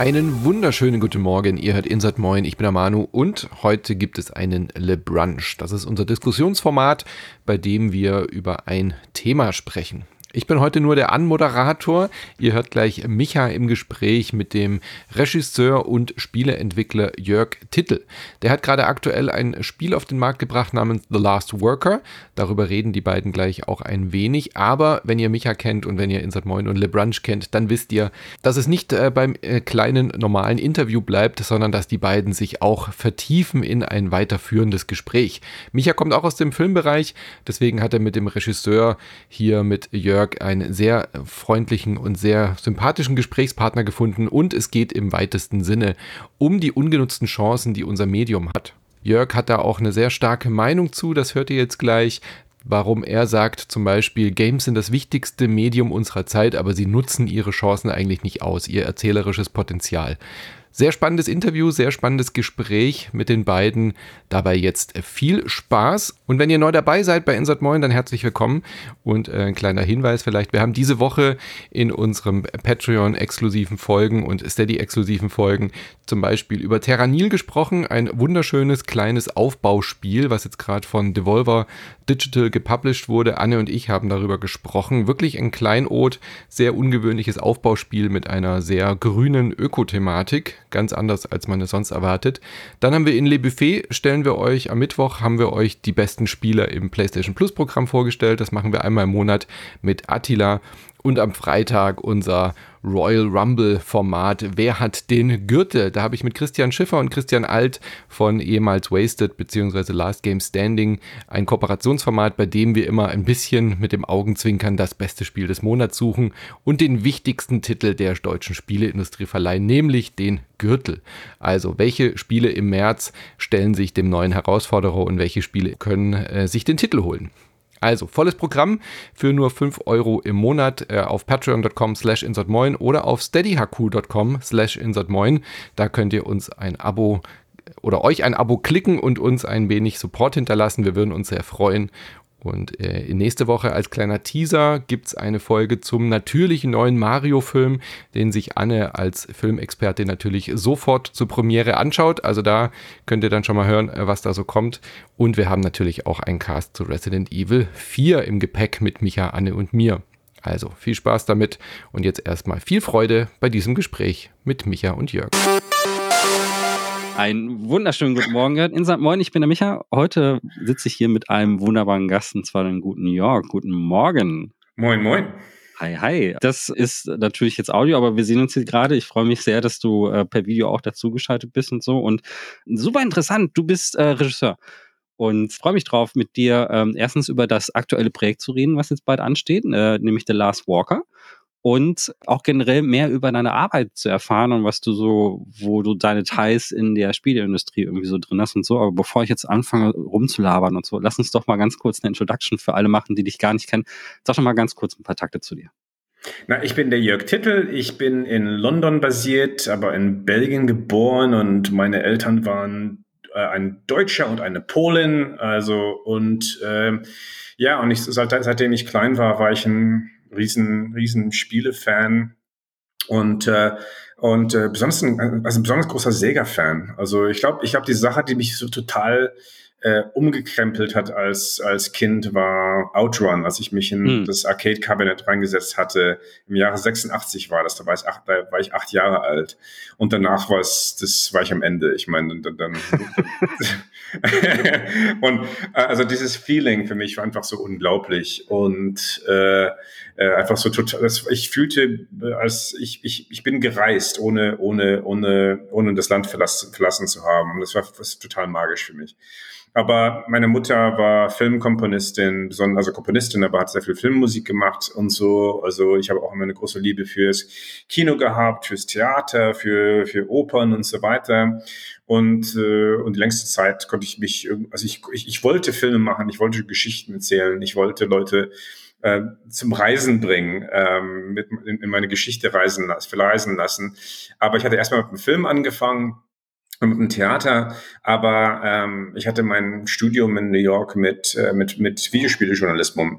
Einen wunderschönen guten Morgen. Ihr hört Insert Moin. Ich bin der Manu und heute gibt es einen Le Brunch. Das ist unser Diskussionsformat, bei dem wir über ein Thema sprechen. Ich bin heute nur der Anmoderator. Ihr hört gleich Micha im Gespräch mit dem Regisseur und Spieleentwickler Jörg Tittel. Der hat gerade aktuell ein Spiel auf den Markt gebracht namens The Last Worker. Darüber reden die beiden gleich auch ein wenig. Aber wenn ihr Micha kennt und wenn ihr Insert Moin und LeBrunch kennt, dann wisst ihr, dass es nicht äh, beim äh, kleinen normalen Interview bleibt, sondern dass die beiden sich auch vertiefen in ein weiterführendes Gespräch. Micha kommt auch aus dem Filmbereich, deswegen hat er mit dem Regisseur hier mit Jörg Jörg einen sehr freundlichen und sehr sympathischen Gesprächspartner gefunden und es geht im weitesten Sinne um die ungenutzten Chancen, die unser Medium hat. Jörg hat da auch eine sehr starke Meinung zu, das hört ihr jetzt gleich warum er sagt, zum Beispiel, Games sind das wichtigste Medium unserer Zeit, aber sie nutzen ihre Chancen eigentlich nicht aus, ihr erzählerisches Potenzial. Sehr spannendes Interview, sehr spannendes Gespräch mit den beiden. Dabei jetzt viel Spaß. Und wenn ihr neu dabei seid bei Insert Moin, dann herzlich willkommen. Und äh, ein kleiner Hinweis vielleicht. Wir haben diese Woche in unserem Patreon-exklusiven Folgen und Steady-exklusiven Folgen zum Beispiel über Terranil gesprochen. Ein wunderschönes kleines Aufbauspiel, was jetzt gerade von Devolver Digital gepublished wurde. Anne und ich haben darüber gesprochen. Wirklich ein Kleinod, sehr ungewöhnliches Aufbauspiel mit einer sehr grünen Ökothematik ganz anders, als man es sonst erwartet. Dann haben wir in Le Buffet, stellen wir euch am Mittwoch, haben wir euch die besten Spieler im PlayStation Plus Programm vorgestellt. Das machen wir einmal im Monat mit Attila und am Freitag unser Royal Rumble Format. Wer hat den Gürtel? Da habe ich mit Christian Schiffer und Christian Alt von ehemals Wasted bzw. Last Game Standing ein Kooperationsformat, bei dem wir immer ein bisschen mit dem Augenzwinkern das beste Spiel des Monats suchen und den wichtigsten Titel der deutschen Spieleindustrie verleihen, nämlich den Gürtel. Also welche Spiele im März stellen sich dem neuen Herausforderer und welche Spiele können äh, sich den Titel holen? Also, volles Programm für nur 5 Euro im Monat äh, auf patreon.com slash insertmoin oder auf steadyhaku.com slash insertmoin. Da könnt ihr uns ein Abo oder euch ein Abo klicken und uns ein wenig Support hinterlassen. Wir würden uns sehr freuen. Und äh, nächste Woche als kleiner Teaser gibt es eine Folge zum natürlichen neuen Mario-Film, den sich Anne als Filmexpertin natürlich sofort zur Premiere anschaut. Also da könnt ihr dann schon mal hören, äh, was da so kommt. Und wir haben natürlich auch einen Cast zu Resident Evil 4 im Gepäck mit Micha, Anne und mir. Also viel Spaß damit und jetzt erstmal viel Freude bei diesem Gespräch mit Micha und Jörg. Einen wunderschönen guten Morgen, in St. Moin, ich bin der Micha. Heute sitze ich hier mit einem wunderbaren Gast, und zwar den guten New York. Guten Morgen. Moin, moin. Hi, hi. Das ist natürlich jetzt Audio, aber wir sehen uns hier gerade. Ich freue mich sehr, dass du äh, per Video auch dazugeschaltet bist und so. Und super interessant, du bist äh, Regisseur. Und freue mich drauf, mit dir ähm, erstens über das aktuelle Projekt zu reden, was jetzt bald ansteht, äh, nämlich The Last Walker und auch generell mehr über deine Arbeit zu erfahren und was du so, wo du deine Teils in der Spieleindustrie irgendwie so drin hast und so. Aber bevor ich jetzt anfange rumzulabern und so, lass uns doch mal ganz kurz eine Introduction für alle machen, die dich gar nicht kennen. Sag doch mal ganz kurz ein paar Takte zu dir. Na, ich bin der Jörg Tittel. Ich bin in London basiert, aber in Belgien geboren und meine Eltern waren äh, ein Deutscher und eine Polin. Also und äh, ja, und ich seit, seitdem ich klein war, war ich ein riesen, riesen Spiele-Fan und äh, und äh, besonders ein, also besonders großer Sega-Fan. Also ich glaube, ich glaube, die Sache, die mich so total äh, umgekrempelt hat als, als Kind, war Outrun, als ich mich in hm. das Arcade-Kabinett reingesetzt hatte. Im Jahre 86 war das, da war ich acht, da war ich acht Jahre alt. Und danach war es, das war ich am Ende. Ich meine, dann, dann und äh, also dieses Feeling für mich war einfach so unglaublich und äh, äh, einfach so total. Ich fühlte, äh, als ich, ich, ich bin gereist, ohne ohne ohne ohne das Land verlassen, verlassen zu haben. Und das war das total magisch für mich. Aber meine Mutter war Filmkomponistin, also Komponistin, aber hat sehr viel Filmmusik gemacht und so. Also ich habe auch immer eine große Liebe fürs Kino gehabt, fürs Theater, für, für Opern und so weiter. Und, äh, und die längste Zeit konnte ich mich, also ich, ich, ich wollte Filme machen, ich wollte Geschichten erzählen, ich wollte Leute äh, zum Reisen bringen, ähm, mit, in, in meine Geschichte reisen, verreisen lassen. Aber ich hatte erstmal mit einem Film angefangen mit dem Theater, aber ähm, ich hatte mein Studium in New York mit, äh, mit, mit Videospielejournalismus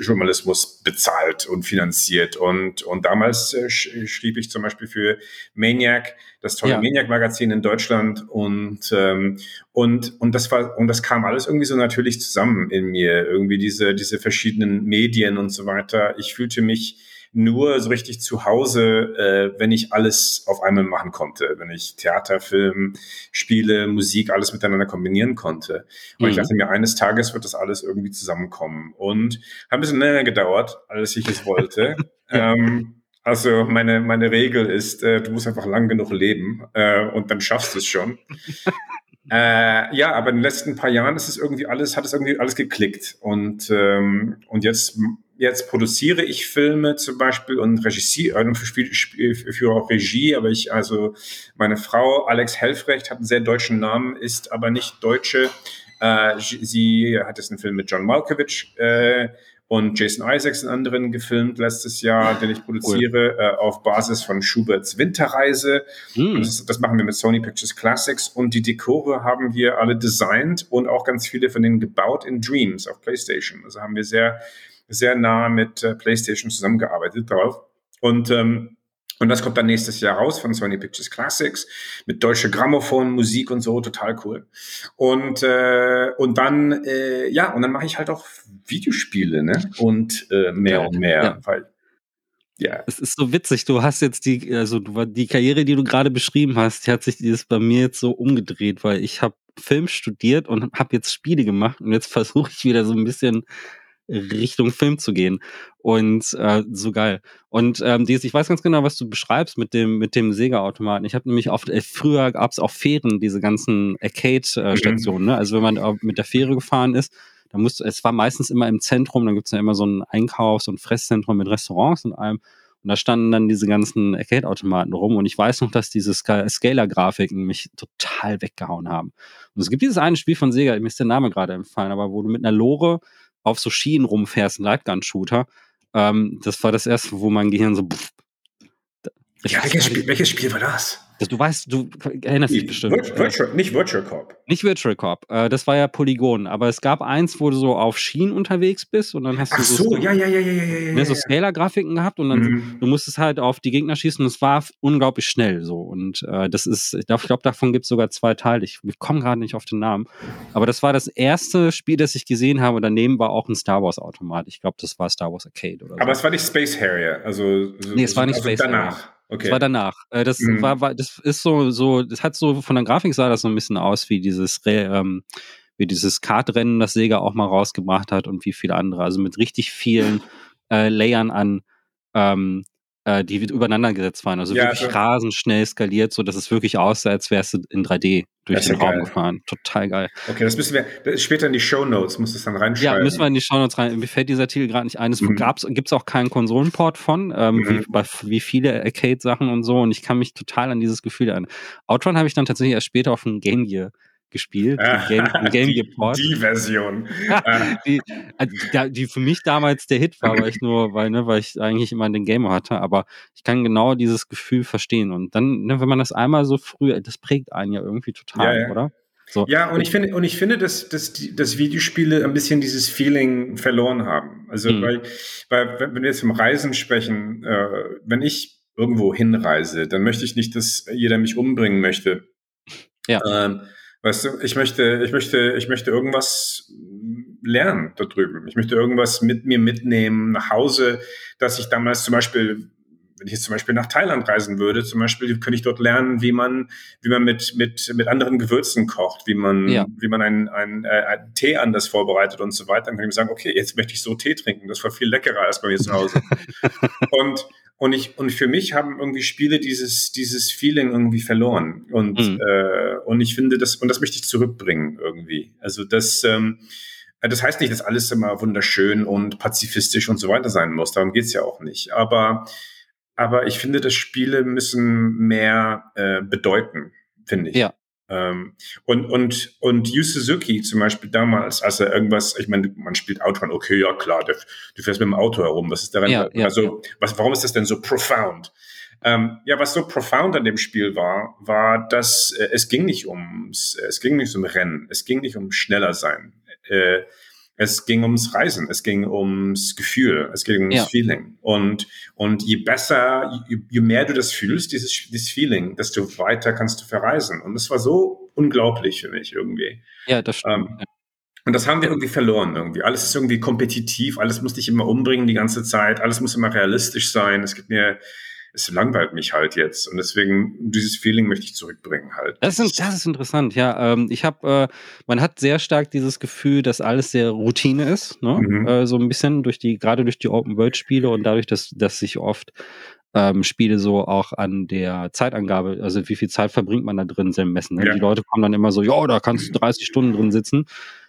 Journalismus bezahlt und finanziert. Und, und damals äh, schrieb ich zum Beispiel für Maniac, das tolle ja. Maniac-Magazin in Deutschland. Und, ähm, und, und das war, und das kam alles irgendwie so natürlich zusammen in mir. Irgendwie diese, diese verschiedenen Medien und so weiter. Ich fühlte mich nur so richtig zu Hause, äh, wenn ich alles auf einmal machen konnte, wenn ich Theater, Film, Spiele, Musik, alles miteinander kombinieren konnte. Und mhm. ich dachte mir, eines Tages wird das alles irgendwie zusammenkommen. Und hat ein bisschen länger gedauert, als ich es wollte. ähm, also meine, meine Regel ist, äh, du musst einfach lang genug leben äh, und dann schaffst du es schon. Äh, ja, aber in den letzten paar Jahren ist es irgendwie alles, hat es irgendwie alles geklickt. Und, ähm, und jetzt jetzt produziere ich Filme zum Beispiel und regissiere und führe auch Regie, aber ich, also meine Frau Alex Helfrecht hat einen sehr deutschen Namen, ist aber nicht Deutsche. Äh, sie hat jetzt einen Film mit John Malkovich äh, und Jason Isaacs und anderen gefilmt letztes Jahr, den ich produziere, cool. äh, auf Basis von Schuberts Winterreise. Mm. Das, das, machen wir mit Sony Pictures Classics und die Dekore haben wir alle designt und auch ganz viele von denen gebaut in Dreams auf PlayStation. Also haben wir sehr sehr nah mit äh, PlayStation zusammengearbeitet drauf. Und ähm, und das kommt dann nächstes Jahr raus von Sony Pictures Classics mit deutsche Grammophon, Musik und so, total cool. Und äh, und dann äh, ja und dann mache ich halt auch Videospiele, ne? Und äh, mehr und mehr, ja. weil ja. Es ist so witzig. Du hast jetzt die, also du, die Karriere, die du gerade beschrieben hast, die hat sich dieses bei mir jetzt so umgedreht, weil ich habe Film studiert und habe jetzt Spiele gemacht und jetzt versuche ich wieder so ein bisschen Richtung Film zu gehen. Und äh, so geil. Und ähm, dieses, ich weiß ganz genau, was du beschreibst mit dem, mit dem Sega-Automaten. Ich habe nämlich oft, äh, früher gab es auf Fähren diese ganzen Arcade-Stationen. Ne? Also wenn man mit der Fähre gefahren ist, da musste, es war meistens immer im Zentrum, dann gibt's ja immer so ein Einkaufs- und Fresszentrum mit Restaurants und allem. Und da standen dann diese ganzen Arcade-Automaten rum. Und ich weiß noch, dass diese Scalar-Grafiken mich total weggehauen haben. Und es gibt dieses eine Spiel von Sega, mir ist der Name gerade empfallen, aber wo du mit einer Lore auf so Schienen rumfährst, ein Lightgun-Shooter. Ähm, das war das erste, wo mein Gehirn so. Pff, ja, welches Spiel, welches Spiel war das? Du weißt, du erinnerst dich bestimmt. Virtual, nicht Virtual Corp. Nicht Virtual Corp. Äh, das war ja Polygon. Aber es gab eins, wo du so auf Schienen unterwegs bist und dann hast du Ach so, so, ja, ja, ja, ja, ja, ja, ne, so Scalar-Grafiken gehabt und dann mhm. du musstest halt auf die Gegner schießen und es war unglaublich schnell so. Und äh, das ist, ich glaube, davon gibt es sogar zwei Teile. Ich, ich komme gerade nicht auf den Namen. Aber das war das erste Spiel, das ich gesehen habe. Daneben war auch ein Star Wars-Automat. Ich glaube, das war Star Wars Arcade oder so. Aber es war nicht Space Harrier. Also, so, nee, es war nicht also Space danach. Harrier. Okay. Das war danach. Äh, das mhm. war, war, das ist so, so, das hat so, von der Grafik sah das so ein bisschen aus wie dieses, ähm, wie dieses Kartrennen, das Sega auch mal rausgebracht hat und wie viele andere. Also mit richtig vielen äh, Layern an ähm, äh, die übereinander gesetzt waren. Also ja, wirklich also, rasend schnell skaliert, so dass es wirklich aussah, als wärst du in 3D durch den Raum geil. gefahren. Total geil. Okay, das müssen wir das später in die Show Notes, muss es dann reinschreiben. Ja, müssen wir in die Show Notes rein. Mir fällt dieser Titel gerade nicht ein. Es mhm. gibt es auch keinen Konsolenport von, ähm, mhm. wie, bei, wie viele Arcade-Sachen und so. Und ich kann mich total an dieses Gefühl an. Outrun habe ich dann tatsächlich erst später auf dem Game Gear gespielt. Ah, Game, Game die, Port. die Version. die, also die, für mich damals der Hit war, weil ich nur, weil, ne, weil ich eigentlich immer den Gamer hatte, aber ich kann genau dieses Gefühl verstehen. Und dann, ne, wenn man das einmal so früh, das prägt einen ja irgendwie total, ja, ja. oder? So. Ja, und ich finde, und ich finde, dass, dass, die, dass Videospiele ein bisschen dieses Feeling verloren haben. Also, mhm. weil, weil, wenn wir jetzt vom Reisen sprechen, äh, wenn ich irgendwo hinreise, dann möchte ich nicht, dass jeder mich umbringen möchte. Ja. Ähm, Weißt du, ich möchte, ich möchte, ich möchte irgendwas lernen da drüben. Ich möchte irgendwas mit mir mitnehmen nach Hause, dass ich damals zum Beispiel, wenn ich jetzt zum Beispiel nach Thailand reisen würde, zum Beispiel könnte ich dort lernen, wie man, wie man mit, mit, mit anderen Gewürzen kocht, wie man, ja. wie man einen, einen, äh, einen Tee anders vorbereitet und so weiter. Dann kann ich mir sagen, okay, jetzt möchte ich so Tee trinken. Das war viel leckerer als bei mir zu Hause. und, und ich, und für mich haben irgendwie Spiele dieses, dieses Feeling irgendwie verloren. Und, mhm. äh, und ich finde das, und das möchte ich zurückbringen irgendwie. Also das, ähm, das heißt nicht, dass alles immer wunderschön und pazifistisch und so weiter sein muss. Darum geht's ja auch nicht. Aber, aber ich finde, dass Spiele müssen mehr äh, bedeuten, finde ich. Ja. Ähm, und, und, und Yu Suzuki zum Beispiel damals, als er irgendwas, ich meine, man spielt Autobahn, okay, ja klar, du, du, fährst mit dem Auto herum, was ist daran, ja, ja, also, was, warum ist das denn so profound? Ähm, ja, was so profound an dem Spiel war, war, dass äh, es ging nicht ums, es ging nicht um Rennen, es ging nicht um schneller sein. Äh, es ging ums Reisen, es ging ums Gefühl, es ging ums ja. Feeling. Und, und je besser, je, je, mehr du das fühlst, dieses, dieses Feeling, desto weiter kannst du verreisen. Und es war so unglaublich für mich irgendwie. Ja, das stimmt. Ähm, und das haben wir irgendwie verloren irgendwie. Alles ist irgendwie kompetitiv, alles muss dich immer umbringen die ganze Zeit, alles muss immer realistisch sein. Es gibt mir, es langweilt mich halt jetzt und deswegen dieses Feeling möchte ich zurückbringen halt. Das ist, das ist interessant, ja. Ähm, ich habe, äh, man hat sehr stark dieses Gefühl, dass alles sehr Routine ist, ne? Mhm. Äh, so ein bisschen durch die, gerade durch die Open World Spiele und dadurch, dass, dass sich oft ähm, Spiele so auch an der Zeitangabe, also wie viel Zeit verbringt man da drin, sehr messen. Ne? Ja. Die Leute kommen dann immer so, ja, da kannst du 30 Stunden drin sitzen.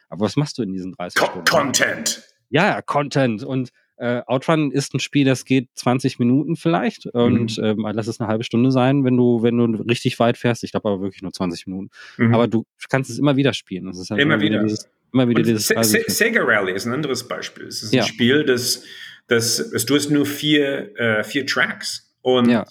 Aber was machst du in diesen 30 Co Stunden? Content. Ja, ja, Content. Und äh, Outrun ist ein Spiel, das geht 20 Minuten vielleicht und mhm. ähm, lass es eine halbe Stunde sein, wenn du, wenn du richtig weit fährst. Ich glaube aber wirklich nur 20 Minuten. Mhm. Aber du kannst es immer wieder spielen. Halt immer, immer wieder. Dieses, immer wieder dieses Se Se Sega Rally ist ein anderes Beispiel. Es ist ein ja. Spiel, das, das, du hast nur vier, äh, vier Tracks und ja.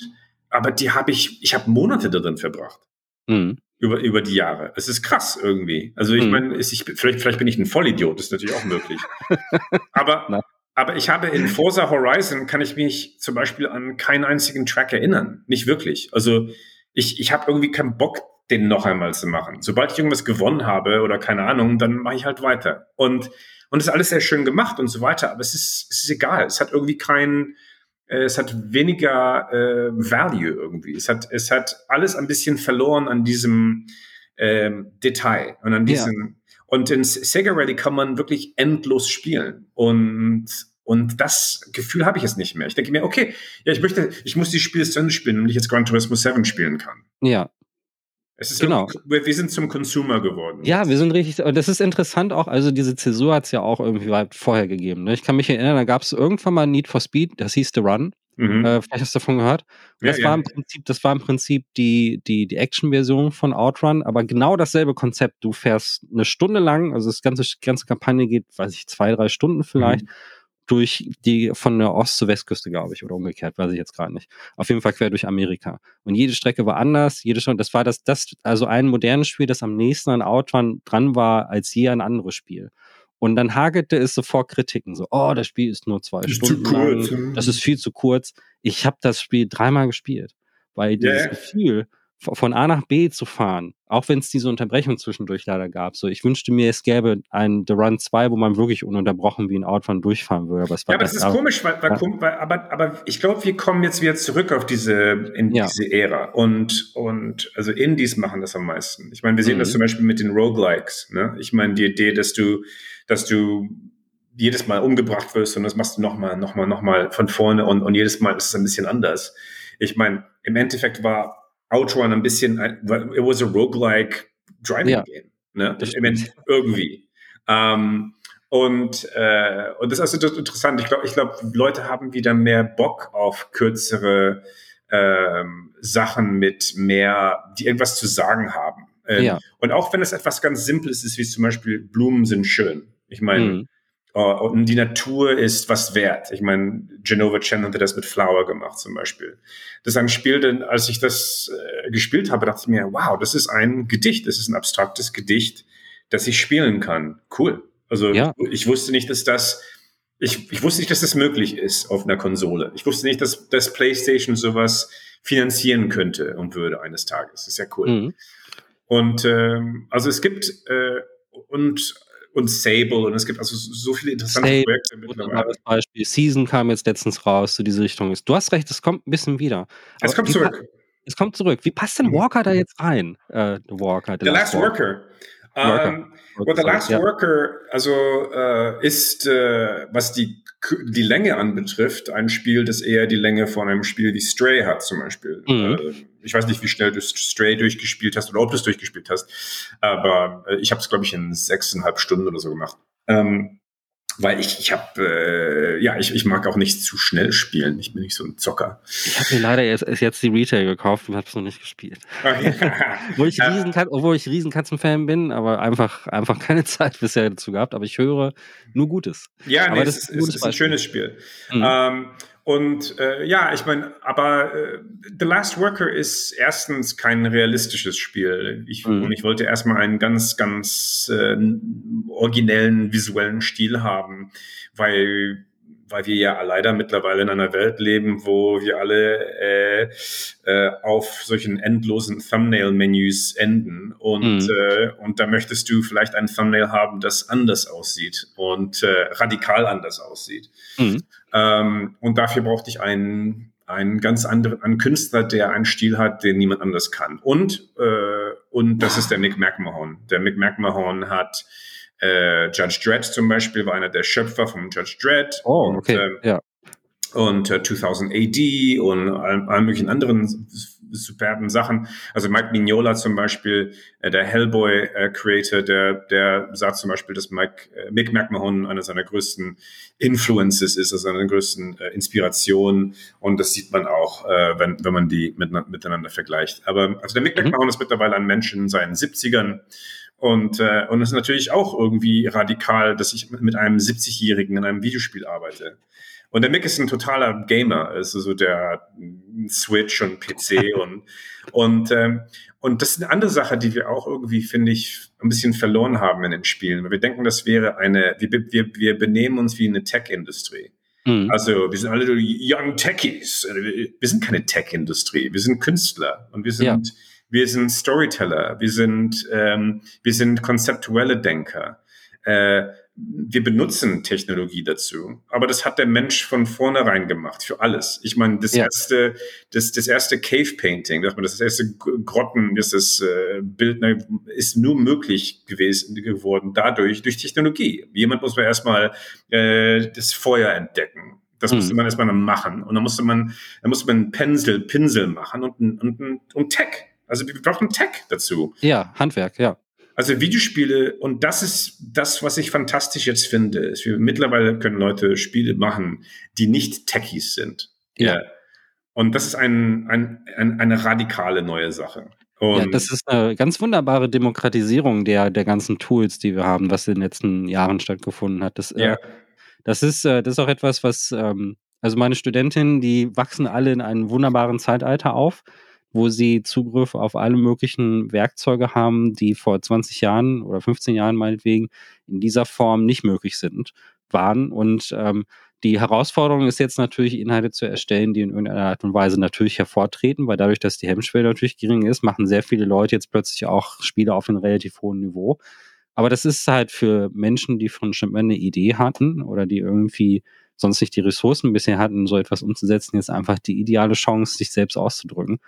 aber die habe ich, ich habe Monate darin verbracht. Mhm über, über die Jahre. Es ist krass irgendwie. Also ich mhm. meine, ich, vielleicht, vielleicht bin ich ein Vollidiot, das ist natürlich auch möglich. aber, aber ich habe in Forza Horizon, kann ich mich zum Beispiel an keinen einzigen Track erinnern. Nicht wirklich. Also ich, ich habe irgendwie keinen Bock, den noch einmal zu machen. Sobald ich irgendwas gewonnen habe oder keine Ahnung, dann mache ich halt weiter. Und, und es ist alles sehr schön gemacht und so weiter, aber es ist, es ist egal. Es hat irgendwie keinen, äh, es hat weniger äh, Value irgendwie. Es hat, es hat alles ein bisschen verloren an diesem ähm, Detail und an diesem. Ja. Und in Sega Rally kann man wirklich endlos spielen. Und, und das Gefühl habe ich jetzt nicht mehr. Ich denke mir, okay, ja, ich möchte, ich muss die Spiele zu Ende spielen, damit ich jetzt Gran Turismo 7 spielen kann. Ja, es ist genau. wir sind zum Consumer geworden. Ja, wir sind richtig. Und das ist interessant auch. Also, diese Zäsur hat es ja auch irgendwie weit vorher gegeben. Ne? Ich kann mich erinnern, da gab es irgendwann mal Need for Speed, das hieß The Run. Mhm. Äh, vielleicht hast du davon gehört. Ja, das, ja. War im Prinzip, das war im Prinzip die, die, die Action-Version von Outrun, aber genau dasselbe Konzept. Du fährst eine Stunde lang, also das ganze, ganze Kampagne geht, weiß ich, zwei, drei Stunden vielleicht. Mhm durch die von der Ost- zur Westküste, glaube ich, oder umgekehrt, weiß ich jetzt gerade nicht. Auf jeden Fall quer durch Amerika. Und jede Strecke war anders, jede schon, das war das, das, also ein modernes Spiel, das am nächsten an Outrun dran war als je ein anderes Spiel. Und dann hagelte es sofort Kritiken, so, oh, das Spiel ist nur zwei ist Stunden lang, das ist viel zu kurz. Ich habe das Spiel dreimal gespielt, weil dieses yeah. Gefühl, von A nach B zu fahren, auch wenn es diese Unterbrechung zwischendurch leider gab. So, ich wünschte mir, es gäbe ein The Run 2, wo man wirklich ununterbrochen wie ein Outrun durchfahren würde. Aber es war ja, aber das ist auch, komisch, weil, weil, ja. aber, aber ich glaube, wir kommen jetzt wieder zurück auf diese, in ja. diese Ära. Und, und also Indies machen das am meisten. Ich meine, wir sehen mhm. das zum Beispiel mit den Roguelikes. Ne? Ich meine, die Idee, dass du, dass du jedes Mal umgebracht wirst und das machst du nochmal, nochmal, nochmal von vorne und, und jedes Mal ist es ein bisschen anders. Ich meine, im Endeffekt war Outrun ein bisschen, it was a roguelike driving ja, game. Ne? Ich meine, irgendwie. Ähm, und, äh, und das ist also interessant. Ich glaube, ich glaub, Leute haben wieder mehr Bock auf kürzere ähm, Sachen mit mehr, die irgendwas zu sagen haben. Ähm, ja. Und auch wenn es etwas ganz Simples ist, wie zum Beispiel Blumen sind schön. Ich meine, mhm. Uh, und die Natur ist was wert. Ich meine, Genova Chen hatte das mit Flower gemacht zum Beispiel. Das ist ein Spiel, denn als ich das äh, gespielt habe, dachte ich mir, wow, das ist ein Gedicht, das ist ein abstraktes Gedicht, das ich spielen kann. Cool. Also ja. ich wusste nicht, dass das, ich, ich wusste nicht, dass das möglich ist auf einer Konsole. Ich wusste nicht, dass das PlayStation sowas finanzieren könnte und würde eines Tages. Das ist ja cool. Mhm. Und ähm, also es gibt äh, und und Sable und es gibt also so viele interessante Sable, Projekte mittlerweile. Beispiel. Season kam jetzt letztens raus zu diese Richtung. Du hast recht, es kommt ein bisschen wieder. es kommt zurück. Es kommt zurück. Wie passt denn mhm. Walker da jetzt rein? Äh, Walker, The, Last, Worker. Worker. Worker. Um, well, The Last ja. Worker, also äh, ist, äh, was die die Länge anbetrifft, ein Spiel, das eher die Länge von einem Spiel wie Stray hat zum Beispiel. Mhm. Ich weiß nicht, wie schnell du Stray durchgespielt hast oder ob du es durchgespielt hast, aber äh, ich habe es, glaube ich, in sechseinhalb Stunden oder so gemacht. Ähm, weil ich, ich habe, äh, ja, ich, ich mag auch nicht zu schnell spielen. Ich bin nicht so ein Zocker. Ich habe mir leider erst, erst jetzt die Retail gekauft und habe es noch nicht gespielt. Okay. wo ich riesen obwohl ich Riesenkatzen-Fan bin, aber einfach, einfach keine Zeit bisher dazu gehabt. Aber ich höre nur Gutes. Ja, nee, das ist, ist, ist, ein schönes Spiel. Mhm. Ähm, Und äh, ja, ich meine, aber äh, The Last Worker ist erstens kein realistisches Spiel. Ich, mhm. Und ich wollte erstmal einen ganz, ganz äh, originellen visuellen Stil haben, weil weil wir ja leider mittlerweile in einer Welt leben, wo wir alle äh, äh, auf solchen endlosen Thumbnail-Menüs enden. Und, mhm. äh, und da möchtest du vielleicht ein Thumbnail haben, das anders aussieht und äh, radikal anders aussieht. Mhm. Ähm, und dafür brauchte ich einen, einen ganz anderen einen Künstler, der einen Stil hat, den niemand anders kann. Und, äh, und das ist der Mick McMahon. Der Mick McMahon hat äh, Judge Dredd zum Beispiel war einer der Schöpfer vom Judge Dredd. Oh, okay. Und, äh, ja. Und äh, 2000 AD und allen, allen möglichen anderen superben Sachen. Also Mike Mignola zum Beispiel, äh, der Hellboy-Creator, äh, der, der sagt zum Beispiel, dass Mike, äh, Mick McMahon einer seiner größten Influences ist, also seiner größten äh, Inspirationen. Und das sieht man auch, äh, wenn, wenn man die mit, miteinander vergleicht. Aber also der Mick mhm. McMahon ist mittlerweile ein Mensch in seinen 70ern. Und, äh, und es ist natürlich auch irgendwie radikal, dass ich mit einem 70-Jährigen in einem Videospiel arbeite. Und der Mick ist ein totaler Gamer, also so der Switch und PC und und ähm, und das ist eine andere Sache, die wir auch irgendwie finde ich ein bisschen verloren haben in den Spielen. Wir denken, das wäre eine, wir, wir, wir benehmen uns wie eine Tech-Industrie. Mhm. Also wir sind alle Young Techies. Wir sind keine Tech-Industrie, wir sind Künstler und wir sind ja wir sind Storyteller, wir sind, ähm, wir sind konzeptuelle Denker. Äh, wir benutzen Technologie dazu, aber das hat der Mensch von vornherein gemacht für alles. Ich meine, das ja. erste, das, das erste Cave Painting, das erste Grotten, das, das äh, Bild ne, ist nur möglich gewesen geworden dadurch durch Technologie. Jemand muss man erstmal äh, das Feuer entdecken. Das musste mhm. man erstmal machen und dann musste man, dann musste man einen Pinsel, Pinsel machen und, und, und, und Tech. Also wir brauchen Tech dazu. Ja, Handwerk, ja. Also Videospiele, und das ist das, was ich fantastisch jetzt finde, ist, wir, mittlerweile können Leute Spiele machen, die nicht Techies sind. Ja. ja. Und das ist ein, ein, ein, eine radikale neue Sache. Und ja, das ist eine ganz wunderbare Demokratisierung der, der ganzen Tools, die wir haben, was in den letzten Jahren stattgefunden hat. Das, äh, ja. äh, das, ist, äh, das ist auch etwas, was, ähm, also meine Studentinnen, die wachsen alle in einem wunderbaren Zeitalter auf wo sie Zugriff auf alle möglichen Werkzeuge haben, die vor 20 Jahren oder 15 Jahren meinetwegen in dieser Form nicht möglich sind, waren. Und ähm, die Herausforderung ist jetzt natürlich, Inhalte zu erstellen, die in irgendeiner Art und Weise natürlich hervortreten, weil dadurch, dass die Hemmschwelle natürlich gering ist, machen sehr viele Leute jetzt plötzlich auch Spiele auf einem relativ hohen Niveau. Aber das ist halt für Menschen, die von schon immer eine Idee hatten oder die irgendwie sonst nicht die Ressourcen bisher hatten, so etwas umzusetzen, jetzt einfach die ideale Chance, sich selbst auszudrücken.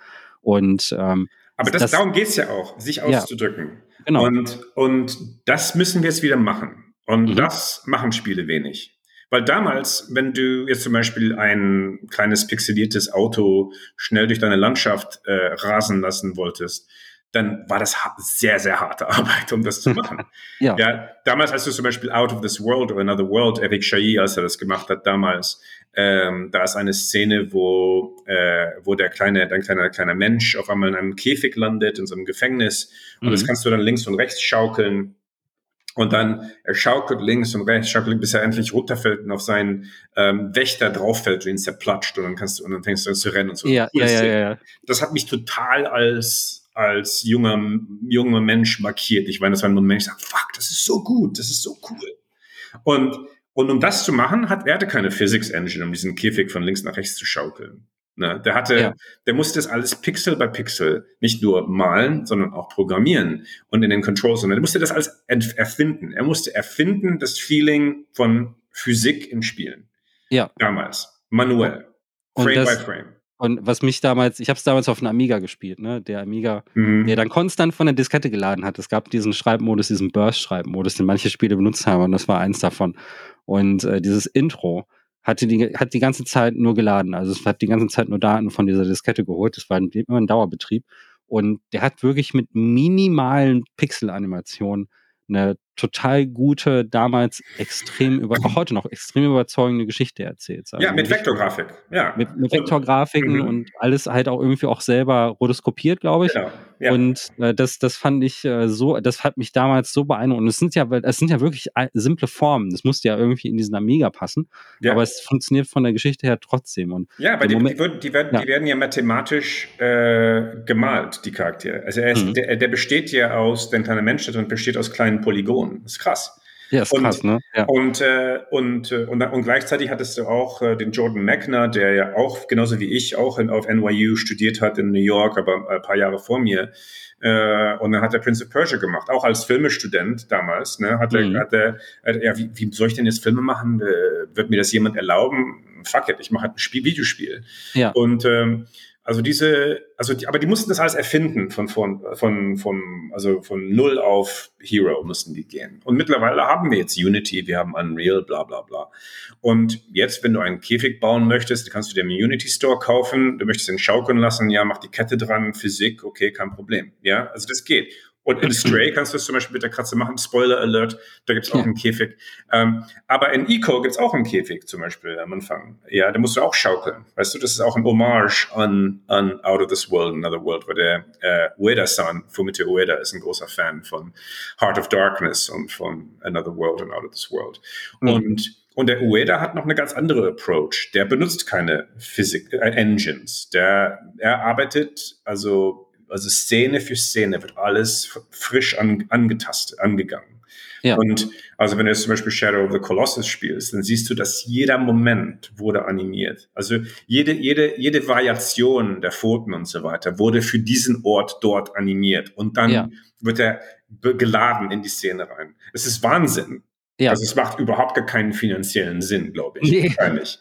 Und ähm, aber das, das darum geht's ja auch, sich auszudrücken. Ja, genau. Und, und das müssen wir jetzt wieder machen. Und mhm. das machen Spiele wenig. Weil damals, wenn du jetzt zum Beispiel ein kleines pixeliertes Auto schnell durch deine Landschaft äh, rasen lassen wolltest, dann war das sehr, sehr harte Arbeit, um das zu machen. ja. ja. Damals, als du zum Beispiel Out of This World oder Another World, Eric Chailly, als er das gemacht hat damals, ähm, da ist eine Szene, wo, äh, wo der kleine, ein kleiner, kleiner Mensch auf einmal in einem Käfig landet, in so einem Gefängnis. Und mhm. das kannst du dann links und rechts schaukeln. Und dann er schaukelt links und rechts, schaukelt, bis er endlich runterfällt und auf seinen ähm, Wächter drauffällt und ihn zerplatscht. Und dann kannst du, und dann fängst du an zu rennen und so. Ja, ja, ja, ja, Das hat mich total als als junger, junger Mensch markiert. Ich meine, das war ein Moment, ich sage, fuck, das ist so gut, das ist so cool. Und, und um das zu machen, hat er hatte keine Physics Engine, um diesen Käfig von links nach rechts zu schaukeln. Ne? Der hatte, ja. der musste das alles Pixel bei Pixel nicht nur malen, sondern auch programmieren und in den Controls. Und er musste das alles erfinden. Er musste erfinden das Feeling von Physik in Spielen. Ja. Damals. Manuell. Frame das, by Frame. Und was mich damals, ich habe es damals auf einem Amiga gespielt, ne? Der Amiga, mhm. der dann konstant von der Diskette geladen hat. Es gab diesen Schreibmodus, diesen Burst-Schreibmodus, den manche Spiele benutzt haben, und das war eins davon. Und äh, dieses Intro hatte die, hat die ganze Zeit nur geladen. Also es hat die ganze Zeit nur Daten von dieser Diskette geholt. Das war immer ein Dauerbetrieb. Und der hat wirklich mit minimalen Pixel-Animationen eine total gute, damals extrem über, auch heute noch extrem überzeugende Geschichte erzählt. Ja, mit Vektorgrafik. Ja. Mit, mit Vektorgrafiken und, und, alles halt auch irgendwie auch selber rotoskopiert, glaube ich. Genau. Ja. Und äh, das, das fand ich äh, so, das hat mich damals so beeindruckt. Und es sind ja, es sind ja wirklich simple Formen. Das musste ja irgendwie in diesen Amiga passen. Ja. Aber es funktioniert von der Geschichte her trotzdem. Und ja, weil die, Moment, die, die, werden, ja. die werden ja mathematisch äh, gemalt, die Charaktere. Also er ist, mhm. der, der besteht ja aus, der kleine Mensch und besteht aus kleinen Polygonen. Das ist krass. Ja, ist und, krass, ne? Ja. Und, äh, und, äh, und, und gleichzeitig hattest du auch äh, den Jordan Mechner, der ja auch, genauso wie ich, auch in, auf NYU studiert hat in New York, aber ein paar Jahre vor mir. Äh, und dann hat er Prince of Persia gemacht, auch als Filmestudent damals. Ne, hat mhm. hat er, ja, wie, wie soll ich denn jetzt Filme machen? Äh, wird mir das jemand erlauben? Fuck it, ich mache halt ein Spiel, Videospiel. Ja. Und ähm, also diese, also die, aber die mussten das alles erfinden von, von, von, von, also von null auf Hero mussten die gehen. Und mittlerweile haben wir jetzt Unity, wir haben Unreal, bla, bla, bla. Und jetzt, wenn du einen Käfig bauen möchtest, kannst du dir im Unity Store kaufen, du möchtest ihn schaukeln lassen, ja, mach die Kette dran, Physik, okay, kein Problem. Ja, also das geht. Und in Stray kannst du es zum Beispiel mit der Katze machen. Spoiler Alert, da gibt es auch ja. einen Käfig. Ähm, aber in Eco gibt es auch einen Käfig zum Beispiel am Anfang. Ja, da musst du auch schaukeln. Weißt du, das ist auch ein Hommage an, an Out of This World, Another World, weil der äh, Ueda-san, Fumito Ueda, ist ein großer Fan von Heart of Darkness und von Another World and Out of This World. Mhm. Und und der Ueda hat noch eine ganz andere Approach. Der benutzt keine Physik, äh, Engines. Der, er arbeitet also also Szene für Szene wird alles frisch an, angetastet, angegangen. Ja. Und also wenn du jetzt zum Beispiel Shadow of the Colossus spielst, dann siehst du, dass jeder Moment wurde animiert. Also jede, jede, jede Variation der Pfoten und so weiter wurde für diesen Ort dort animiert. Und dann ja. wird er geladen in die Szene rein. Es ist Wahnsinn. Ja. Also es macht überhaupt gar keinen finanziellen Sinn, glaube ich. Nee.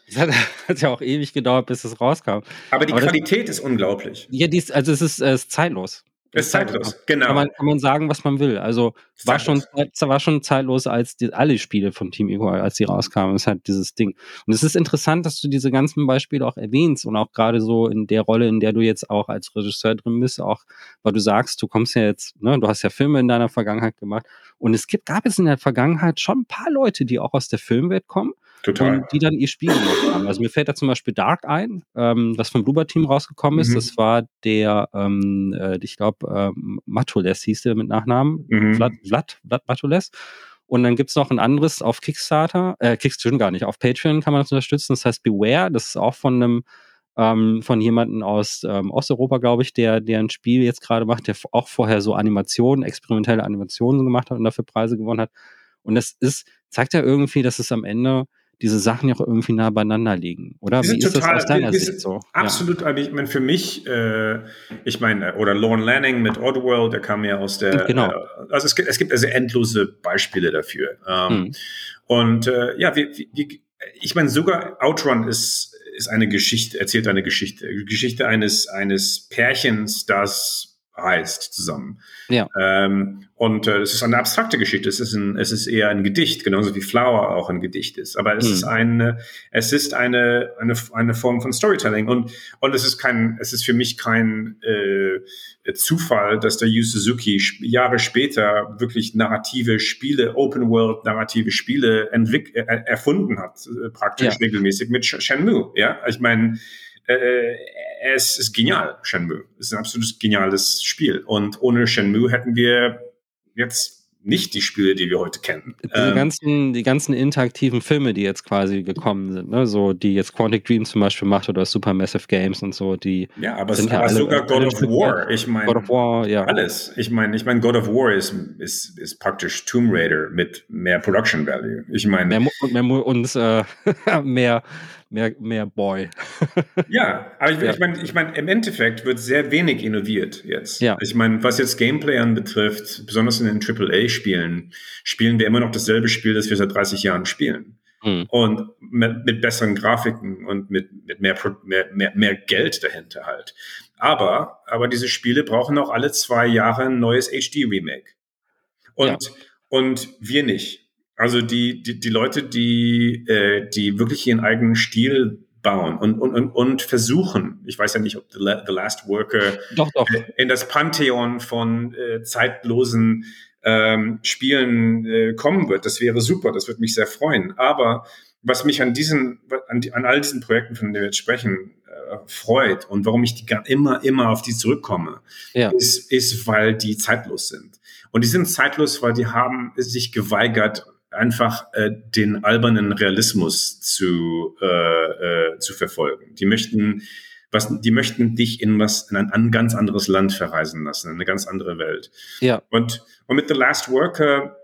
Es hat, hat, ja auch ewig gedauert, bis es rauskam. Aber die Aber Qualität das, ist unglaublich. Ja, die ist, also es ist, äh, ist zeitlos. Ist zeitlos, genau. Kann man, kann man sagen, was man will. Also war schon, war schon zeitlos, als die, alle Spiele von Team Ego, als die rauskamen. Ist halt dieses Ding. Und es ist interessant, dass du diese ganzen Beispiele auch erwähnst und auch gerade so in der Rolle, in der du jetzt auch als Regisseur drin bist, auch, weil du sagst, du kommst ja jetzt, ne, du hast ja Filme in deiner Vergangenheit gemacht. Und es gibt, gab es in der Vergangenheit schon ein paar Leute, die auch aus der Filmwelt kommen Total. Und die dann ihr Spiel gemacht haben. Also mir fällt da zum Beispiel Dark ein, ähm, was vom Bloober Team rausgekommen ist. Mhm. Das war der, ähm, äh, ich glaube, ähm, Matules hieß der mit Nachnamen. Mhm. Vlad, Vlad, Vlad Matules. Und dann gibt's noch ein anderes auf Kickstarter, äh, Kickstarter gar nicht, auf Patreon kann man das unterstützen. Das heißt Beware, das ist auch von einem ähm, von jemandem aus ähm, Osteuropa, glaube ich, der, der ein Spiel jetzt gerade macht, der auch vorher so Animationen, experimentelle Animationen gemacht hat und dafür Preise gewonnen hat. Und das ist, zeigt ja irgendwie, dass es am Ende diese Sachen ja auch irgendwie nah beieinander liegen, oder? Wie ist total, das aus deiner Sicht so? Absolut, ja. ich meine, für mich, äh, ich meine, oder Lorne Lanning mit Oddworld, der kam ja aus der, genau. Äh, also es gibt, es gibt also endlose Beispiele dafür. Ähm, hm. Und äh, ja, wie, wie, ich meine, sogar Outrun ist, ist eine Geschichte, erzählt eine Geschichte, Geschichte eines, eines Pärchens, das heißt zusammen. Ja. Ähm, und äh, es ist eine abstrakte Geschichte. Es ist, ein, es ist eher ein Gedicht, genauso wie Flower auch ein Gedicht ist. Aber es mhm. ist eine, es ist eine, eine, eine Form von Storytelling. Und, und es ist kein, es ist für mich kein äh, Zufall, dass der Yu Suzuki Jahre später wirklich narrative Spiele, Open World narrative Spiele entwick äh, erfunden hat, äh, praktisch ja. regelmäßig mit Shenmue. Ja, ich meine, äh, es ist genial, Shenmue. Es ist ein absolut geniales Spiel. Und ohne Shenmue hätten wir jetzt nicht die Spiele, die wir heute kennen. Die ähm, ganzen, die ganzen interaktiven Filme, die jetzt quasi gekommen sind, ne? so die jetzt Quantic Dream zum Beispiel macht oder Supermassive Games und so, die ja, aber, sind es, ja aber alle, sogar God of War. Ich meine, God of War, ja. Alles. Ich meine, ich meine, God of War ist, ist, ist praktisch Tomb Raider mit mehr Production Value. Ich meine, mehr, mehr und äh, mehr mehr, mehr Boy. ja, aber ich, ja. ich meine, ich mein, im Endeffekt wird sehr wenig innoviert jetzt. Ja. Ich meine, was jetzt Gameplay anbetrifft, besonders in den AAA-Spielen, spielen wir immer noch dasselbe Spiel, das wir seit 30 Jahren spielen. Mhm. Und mit, mit, besseren Grafiken und mit, mit mehr, mehr, mehr, mehr Geld dahinter halt. Aber, aber diese Spiele brauchen auch alle zwei Jahre ein neues HD-Remake. Und, ja. und wir nicht. Also die, die, die Leute, die, äh, die wirklich ihren eigenen Stil bauen und, und, und, und versuchen, ich weiß ja nicht, ob The, The Last Worker doch, doch. in das Pantheon von äh, zeitlosen ähm, Spielen äh, kommen wird. Das wäre super, das würde mich sehr freuen. Aber was mich an diesen, an, die, an all diesen Projekten, von denen wir jetzt sprechen, äh, freut und warum ich die immer, immer auf die zurückkomme, ja. ist, ist, weil die zeitlos sind. Und die sind zeitlos, weil die haben sich geweigert, einfach äh, den albernen Realismus zu, äh, äh, zu verfolgen. Die möchten was, die möchten dich in was, in ein, ein, ganz anderes Land verreisen lassen, in eine ganz andere Welt. Ja. Und, und mit The Last Worker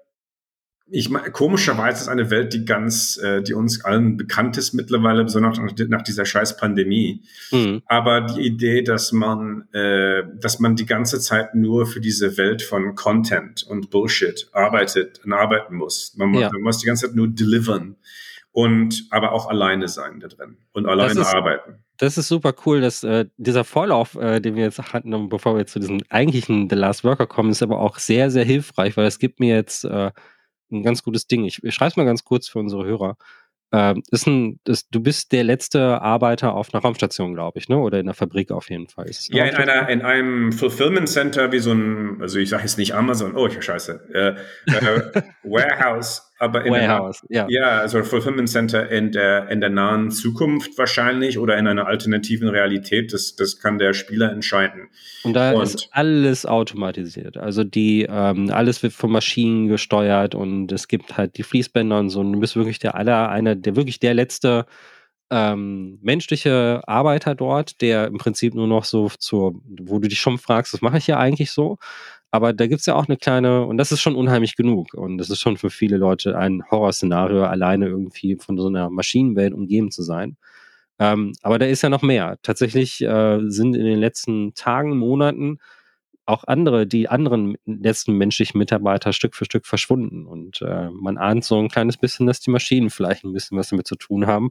ich meine, komischerweise ist eine Welt, die ganz, äh, die uns allen bekannt ist mittlerweile, besonders nach, nach dieser scheiß Pandemie. Mhm. Aber die Idee, dass man, äh, dass man die ganze Zeit nur für diese Welt von Content und Bullshit arbeitet und arbeiten muss. Man, ja. man muss die ganze Zeit nur delivern und aber auch alleine sein da drin und alleine ist, arbeiten. Das ist super cool, dass äh, dieser Vorlauf, äh, den wir jetzt hatten, bevor wir zu diesem eigentlichen The Last Worker kommen, ist aber auch sehr, sehr hilfreich, weil es gibt mir jetzt äh, ein ganz gutes Ding. Ich, ich schreibe es mal ganz kurz für unsere Hörer. Ähm, ist ein, ist, du bist der letzte Arbeiter auf einer Raumstation, glaube ich, ne? Oder in der Fabrik auf jeden Fall. ja, in einer, in einem Fulfillment Center wie so ein, also ich sage jetzt nicht Amazon, oh, ich scheiße, äh, äh, Warehouse aber in Warehouse, der, ja. Ja, also Fulfillment Center in der, in der nahen Zukunft wahrscheinlich oder in einer alternativen Realität, das, das kann der Spieler entscheiden. Und da und ist alles automatisiert. Also die, ähm, alles wird von Maschinen gesteuert und es gibt halt die Fließbänder und so. Und du bist wirklich der aller, einer, der wirklich der letzte ähm, menschliche Arbeiter dort, der im Prinzip nur noch so zur, wo du dich schon fragst, was mache ich hier eigentlich so? Aber da gibt es ja auch eine kleine, und das ist schon unheimlich genug. Und das ist schon für viele Leute ein Horrorszenario, alleine irgendwie von so einer Maschinenwelt umgeben zu sein. Ähm, aber da ist ja noch mehr. Tatsächlich äh, sind in den letzten Tagen, Monaten auch andere, die anderen letzten menschlichen Mitarbeiter Stück für Stück verschwunden. Und äh, man ahnt so ein kleines bisschen, dass die Maschinen vielleicht ein bisschen was damit zu tun haben.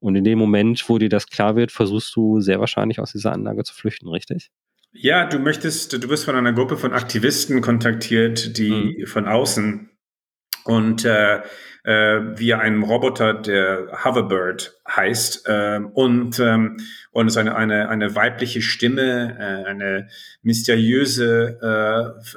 Und in dem Moment, wo dir das klar wird, versuchst du sehr wahrscheinlich aus dieser Anlage zu flüchten, richtig? Ja, du möchtest, du bist von einer Gruppe von Aktivisten kontaktiert, die mhm. von außen und äh, äh, via einem Roboter, der Hoverbird heißt, äh, und ähm, und es eine eine eine weibliche Stimme, äh, eine mysteriöse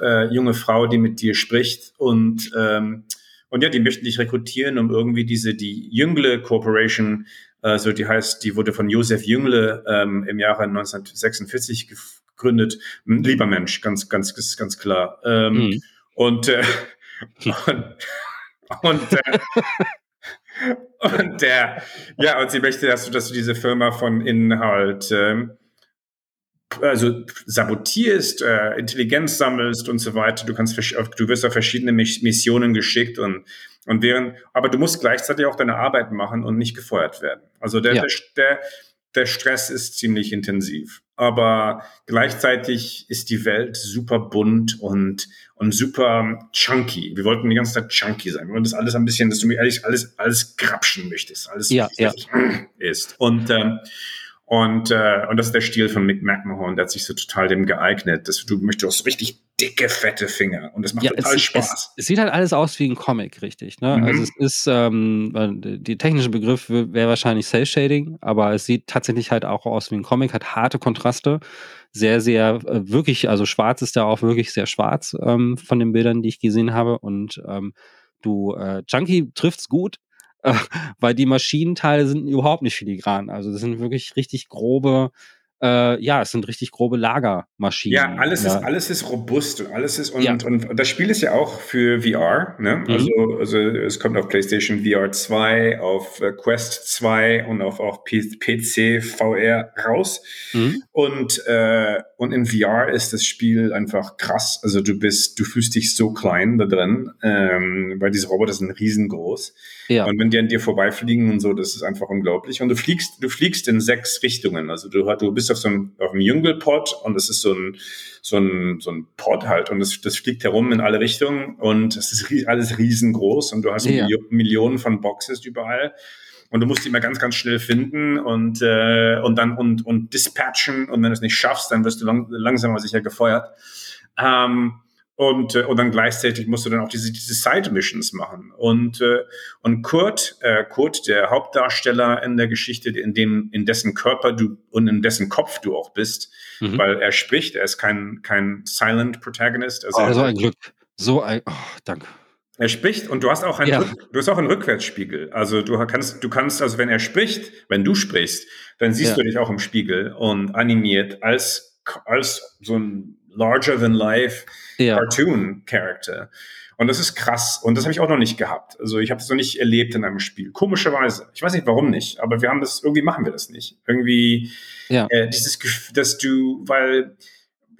äh, äh, junge Frau, die mit dir spricht und ähm, und ja, die möchten dich rekrutieren, um irgendwie diese die Jüngle Corporation also die heißt, die wurde von Josef Jüngle ähm, im Jahre 1946 gegründet. Ein lieber Mensch, ganz, ganz, ganz klar. Ähm, mhm. Und, äh, und, und, äh, und der, ja, und sie möchte, dass du, dass du diese Firma von innen halt, ähm, also sabotierst, äh, Intelligenz sammelst und so weiter. Du kannst, du wirst auf verschiedene Missionen geschickt und und während, aber du musst gleichzeitig auch deine Arbeit machen und nicht gefeuert werden. Also der, ja. der, der Stress ist ziemlich intensiv. Aber gleichzeitig ist die Welt super bunt und, und super chunky. Wir wollten die ganze Zeit chunky sein. Wir wollten das alles ein bisschen, dass du mir ehrlich alles, alles grapschen möchtest. Alles ja, ja. ist. Und, ähm, und, äh, und das ist der Stil von Mick McMahon, der hat sich so total dem geeignet. Dass du möchtest richtig dicke, fette Finger. Und das macht ja, total es, Spaß. Es, es, sieht halt alles aus wie ein Comic, richtig. Ne? Mhm. Also es ist, ähm, die technische Begriff wäre wahrscheinlich Cell Shading, aber es sieht tatsächlich halt auch aus wie ein Comic, hat harte Kontraste. Sehr, sehr, äh, wirklich, also schwarz ist da auch wirklich sehr schwarz ähm, von den Bildern, die ich gesehen habe. Und ähm, du, äh, Junkie trifft's gut, äh, weil die Maschinenteile sind überhaupt nicht filigran. Also das sind wirklich richtig grobe, äh, ja, es sind richtig grobe Lagermaschinen. Ja, alles ja. ist alles ist robust und alles ist und, ja. und, und, das Spiel ist ja auch für VR, ne? Mhm. Also, also es kommt auf PlayStation VR 2, auf äh, Quest 2 und auf auch PC VR raus. Mhm. Und äh, und in VR ist das Spiel einfach krass. Also du bist, du fühlst dich so klein da drin, ähm, weil diese Roboter sind riesengroß. Ja. Und wenn die an dir vorbeifliegen und so, das ist einfach unglaublich. Und du fliegst, du fliegst in sechs Richtungen. Also du, du bist auf so einem, auf einem Jüngelpod und das ist so ein, so ein, so ein Pod halt und das, das fliegt herum in alle Richtungen und es ist alles riesengroß und du hast ja. Millionen von Boxes überall und du musst die immer ganz, ganz schnell finden und, äh, und dann und, und dispatchen und wenn du es nicht schaffst, dann wirst du lang, langsam aber sicher gefeuert. Ähm, und, äh, und dann gleichzeitig musst du dann auch diese, diese Side-Missions machen. Und, äh, und Kurt, äh, Kurt, der Hauptdarsteller in der Geschichte, in dem, in dessen Körper du und in dessen Kopf du auch bist, mhm. weil er spricht, er ist kein, kein Silent Protagonist. Also, oh, so ein Glück. So ein, oh, danke. Er spricht und du hast auch einen, ja. du hast auch einen Rückwärtsspiegel. Also du kannst, du kannst, also wenn er spricht, wenn du sprichst, dann siehst ja. du dich auch im Spiegel und animiert als, als so ein larger than life ja. Cartoon Character. Und das ist krass. Und das habe ich auch noch nicht gehabt. Also ich habe das noch nicht erlebt in einem Spiel. Komischerweise. Ich weiß nicht warum nicht, aber wir haben das, irgendwie machen wir das nicht. Irgendwie ja. äh, dieses Gefühl, dass du, weil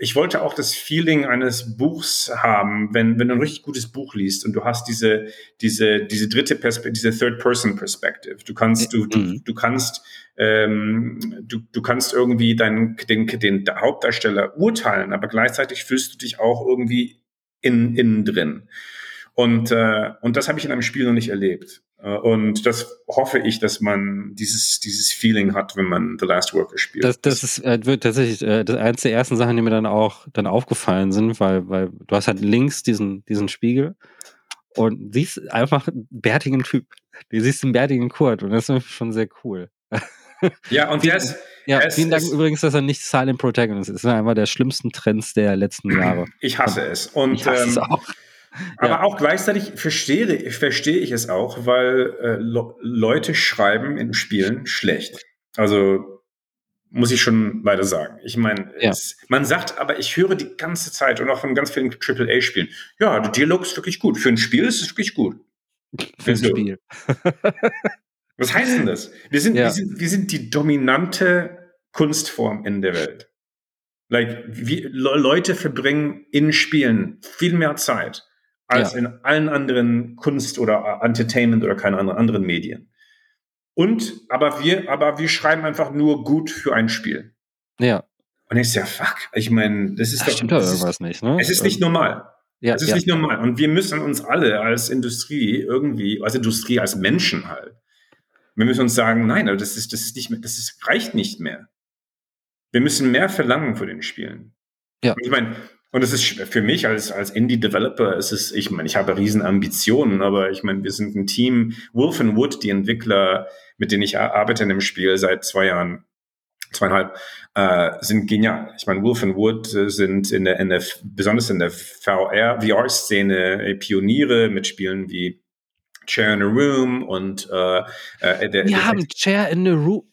ich wollte auch das Feeling eines Buchs haben, wenn, wenn du ein richtig gutes Buch liest und du hast diese, diese, diese dritte Perspektive, diese Third-Person-Perspective. Du kannst, du, du, mhm. du kannst, ähm, du, du kannst irgendwie deinen, den, den Hauptdarsteller urteilen, aber gleichzeitig fühlst du dich auch irgendwie in, innen drin. Und, äh, und das habe ich in einem Spiel noch nicht erlebt. Äh, und das hoffe ich, dass man dieses, dieses Feeling hat, wenn man The Last Worker spielt. Das, das ist, äh, wird tatsächlich äh, das eins der ersten Sachen, die mir dann auch dann aufgefallen sind, weil, weil du hast halt links diesen, diesen Spiegel und siehst einfach einen bärtigen Typ. Du siehst einen bärtigen Kurt und das ist schon sehr cool. Ja, und der ist, ja, es, vielen Dank es, übrigens, dass er nicht Silent Protagonist ist. Das ist einer der schlimmsten Trends der letzten Jahre. Ich hasse es. Und, ich hasse ähm, es auch. Aber ja. auch gleichzeitig verstehe, verstehe ich es auch, weil äh, Leute schreiben in Spielen schlecht. Also muss ich schon leider sagen. Ich meine, ja. man sagt, aber ich höre die ganze Zeit und auch von ganz vielen AAA-Spielen, ja, der Dialog ist wirklich gut. Für ein Spiel ist es wirklich gut. Für ein Spiel. Was heißt denn das? Wir sind, ja. wir sind, wir sind die dominante Kunstform in der Welt. Like, wir, Leute verbringen in Spielen viel mehr Zeit als ja. in allen anderen Kunst oder Entertainment oder keine anderen, anderen Medien. Und, aber wir, aber wir schreiben einfach nur gut für ein Spiel. Ja. Und ich ja, fuck, ich meine, das ist Ach, doch. Stimmt doch irgendwas nicht, ne? Es ist nicht ähm, normal. Ja, es ist ja. nicht normal. Und wir müssen uns alle als Industrie irgendwie, als Industrie, als Menschen halt, wir müssen uns sagen, nein, das ist, das ist nicht mehr, das ist, reicht nicht mehr. Wir müssen mehr verlangen für den Spielen. Ja. Und ich meine, und es ist für mich als, als Indie-Developer, es ist, ich meine, ich habe riesen Ambitionen, aber ich meine, wir sind ein Team, Wolf and Wood, die Entwickler, mit denen ich arbeite in dem Spiel seit zwei Jahren, zweieinhalb, äh, sind genial. Ich meine, Wolf and Wood sind in der, in der besonders in der VR, VR-Szene äh, Pioniere mit Spielen wie Chair in a Room und äh, äh, der, Wir haben Chair in a Room.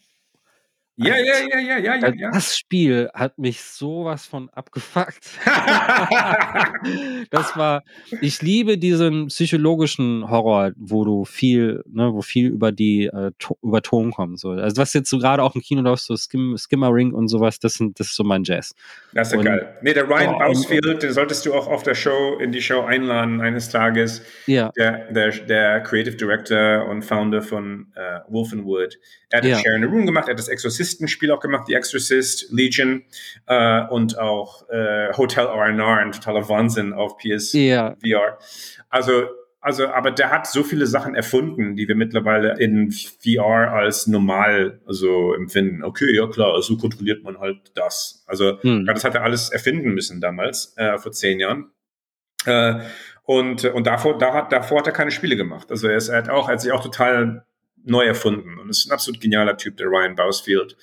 Ja, ja, ja, ja, ja, ja, ja. Das Spiel hat mich sowas von abgefuckt. das war, ich liebe diesen psychologischen Horror, wo du viel, ne, wo viel über die, äh, über Ton kommt. So. Also was jetzt so gerade auch im Kino läuft, so Skim, Ring und sowas, das sind, das ist so mein Jazz. Das ist ja geil. Nee, der Ryan oh, Bausfield, den solltest du auch auf der Show, in die Show einladen eines Tages. Ja. Der, der, der Creative Director und Founder von äh, Wolf and Wood. Er hat ja. Share in a Room gemacht, er hat das Exorcisten-Spiel auch gemacht, The Exorcist, Legion äh, und auch äh, Hotel R&R, ein totaler Wahnsinn auf PS ja. VR. Also, also, aber der hat so viele Sachen erfunden, die wir mittlerweile in VR als normal so empfinden. Okay, ja klar, so kontrolliert man halt das. Also, hm. das hat er alles erfinden müssen damals, äh, vor zehn Jahren. Äh, und, und davor, da hat, davor hat er keine Spiele gemacht. Also er, ist, hat auch, er hat sich auch total neu erfunden. Und ist ein absolut genialer Typ, der Ryan Bausfield.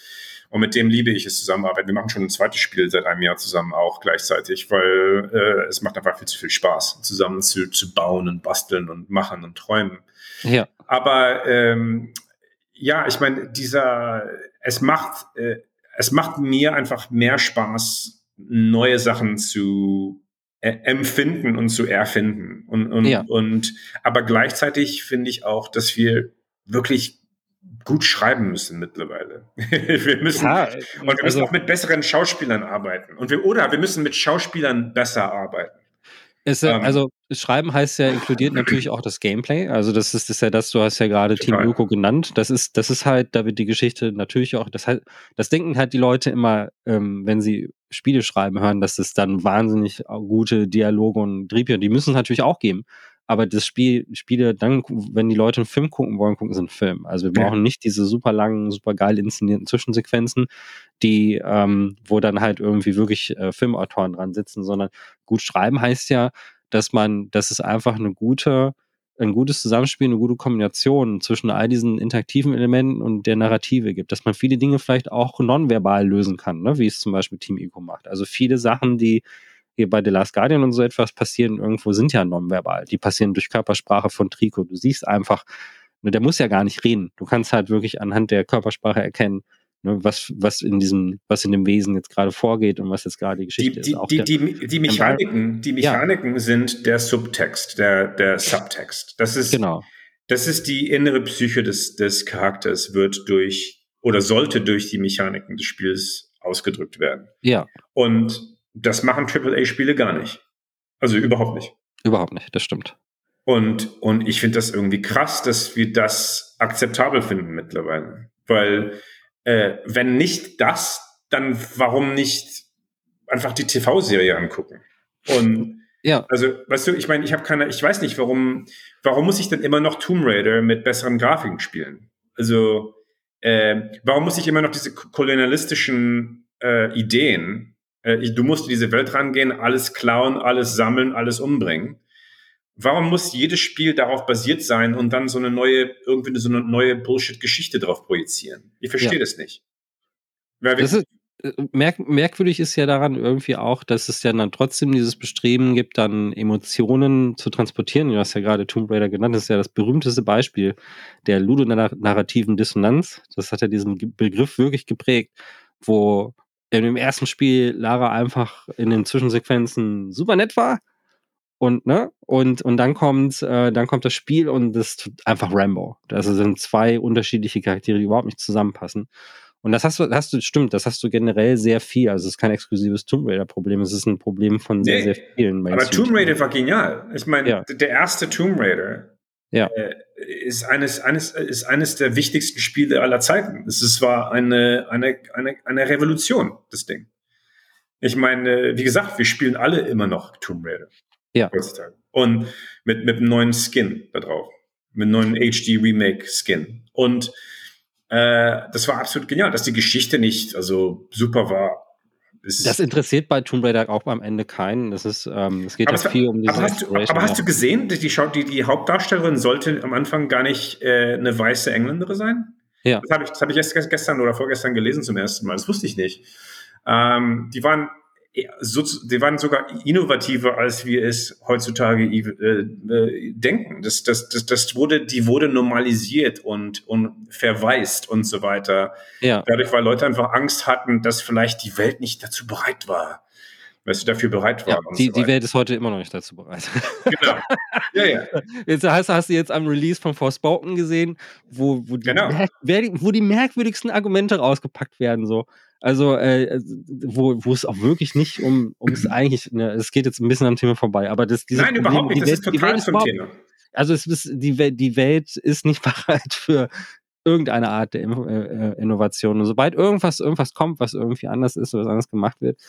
Und mit dem liebe ich es zusammenarbeiten. Wir machen schon ein zweites Spiel seit einem Jahr zusammen auch gleichzeitig, weil äh, es macht einfach viel zu viel Spaß, zusammen zu, zu bauen und basteln und machen und träumen. Ja. Aber ähm, ja, ich meine, dieser, es macht, äh, es macht mir einfach mehr Spaß, neue Sachen zu äh, empfinden und zu erfinden. Und, und, ja. und aber gleichzeitig finde ich auch, dass wir wirklich gut schreiben müssen mittlerweile. wir müssen ja, und wir müssen also, auch mit besseren Schauspielern arbeiten und wir oder wir müssen mit Schauspielern besser arbeiten. Ist, ähm, also Schreiben heißt ja inkludiert natürlich auch das Gameplay. Also das ist, das ist ja das, du hast ja gerade Team Öko genannt. Das ist, das ist halt, da wird die Geschichte natürlich auch, das halt, das denken halt die Leute immer, ähm, wenn sie Spiele schreiben hören, dass es dann wahnsinnig gute Dialoge und Drehbücher, die müssen es natürlich auch geben aber das Spiel, Spiele dann, wenn die Leute einen Film gucken wollen, gucken sie einen Film. Also wir brauchen ja. nicht diese super langen, super geil inszenierten Zwischensequenzen, die, ähm, wo dann halt irgendwie wirklich äh, Filmautoren dran sitzen, sondern gut schreiben heißt ja, dass man, dass es einfach eine gute, ein gutes Zusammenspiel, eine gute Kombination zwischen all diesen interaktiven Elementen und der Narrative gibt, dass man viele Dinge vielleicht auch nonverbal lösen kann, ne? wie es zum Beispiel Team Eco macht. Also viele Sachen, die hier bei The Last Guardian und so etwas passieren irgendwo, sind ja nonverbal. Die passieren durch Körpersprache von Trico. Du siehst einfach, ne, der muss ja gar nicht reden. Du kannst halt wirklich anhand der Körpersprache erkennen, ne, was, was in diesem, was in dem Wesen jetzt gerade vorgeht und was jetzt gerade die Geschichte die, ist. Auch die, der, die, die Mechaniken, die Mechaniken ja. sind der Subtext, der, der Subtext. Das ist, genau. das ist die innere Psyche des, des Charakters, wird durch oder sollte durch die Mechaniken des Spiels ausgedrückt werden. Ja. Und das machen AAA-Spiele gar nicht. Also überhaupt nicht. Überhaupt nicht, das stimmt. Und, und ich finde das irgendwie krass, dass wir das akzeptabel finden mittlerweile. Weil äh, wenn nicht das, dann warum nicht einfach die TV-Serie angucken? Und ja. Also, weißt du, ich meine, ich habe keine, ich weiß nicht, warum, warum muss ich denn immer noch Tomb Raider mit besseren Grafiken spielen? Also, äh, warum muss ich immer noch diese kolonialistischen äh, Ideen äh, du musst in diese Welt rangehen, alles klauen, alles sammeln, alles umbringen. Warum muss jedes Spiel darauf basiert sein und dann so eine neue, irgendwie so eine neue Bullshit-Geschichte drauf projizieren? Ich verstehe ja. das nicht. das ist, äh, merk, merkwürdig ist ja daran irgendwie auch, dass es ja dann trotzdem dieses Bestreben gibt, dann Emotionen zu transportieren. Du hast ja gerade Tomb Raider genannt, das ist ja das berühmteste Beispiel der ludonarrativen Dissonanz. Das hat ja diesen Begriff wirklich geprägt, wo in dem ersten Spiel Lara einfach in den Zwischensequenzen super nett war. Und, ne, und, und dann kommt, äh, dann kommt das Spiel und das ist einfach Rambo. Das sind zwei unterschiedliche Charaktere, die überhaupt nicht zusammenpassen. Und das hast du, hast du, stimmt, das hast du generell sehr viel. Also es ist kein exklusives Tomb Raider-Problem, es ist ein Problem von sehr, nee, sehr vielen. Aber Tomb Raider war genial. Ich meine, ja. der erste Tomb Raider ja. Äh, ist eines, eines, ist eines der wichtigsten Spiele aller Zeiten. Es war eine, eine, eine, eine Revolution, das Ding. Ich meine, wie gesagt, wir spielen alle immer noch Tomb Raider. Ja. Heutzutage. Und mit, mit einem neuen Skin da drauf. Mit einem neuen HD Remake Skin. Und äh, das war absolut genial, dass die Geschichte nicht also super war das interessiert bei Tomb Raider auch am Ende keinen. Das ist, ähm, es geht ja viel um diese aber hast, du, aber hast du gesehen, die, die, die, Hauptdarstellerin sollte am Anfang gar nicht äh, eine weiße Engländerin sein? Ja. Das habe ich, hab ich erst gestern oder vorgestern gelesen zum ersten Mal. Das wusste ich nicht. Ähm, die waren die waren sogar innovativer, als wir es heutzutage äh, äh, denken. Das, das, das, das wurde, die wurde normalisiert und, und verwaist und so weiter. Ja. Dadurch, weil Leute einfach Angst hatten, dass vielleicht die Welt nicht dazu bereit war. Weil sie dafür bereit war. Ja, die, so die Welt ist heute immer noch nicht dazu bereit. Genau. Ja, ja. Jetzt hast, hast du jetzt am Release von Forspoken gesehen, wo, wo, die genau. wo die merkwürdigsten Argumente rausgepackt werden. So. Also, äh, wo, wo es auch wirklich nicht um, ums eigentlich, ne, es geht jetzt ein bisschen am Thema vorbei, aber das, dieses Nein, Problem, überhaupt nicht, das Welt, ist total zum Thema. Also, es ist, die, Welt, die Welt ist nicht bereit für irgendeine Art der äh, äh, Innovation. Und sobald irgendwas, irgendwas kommt, was irgendwie anders ist oder was anders gemacht wird,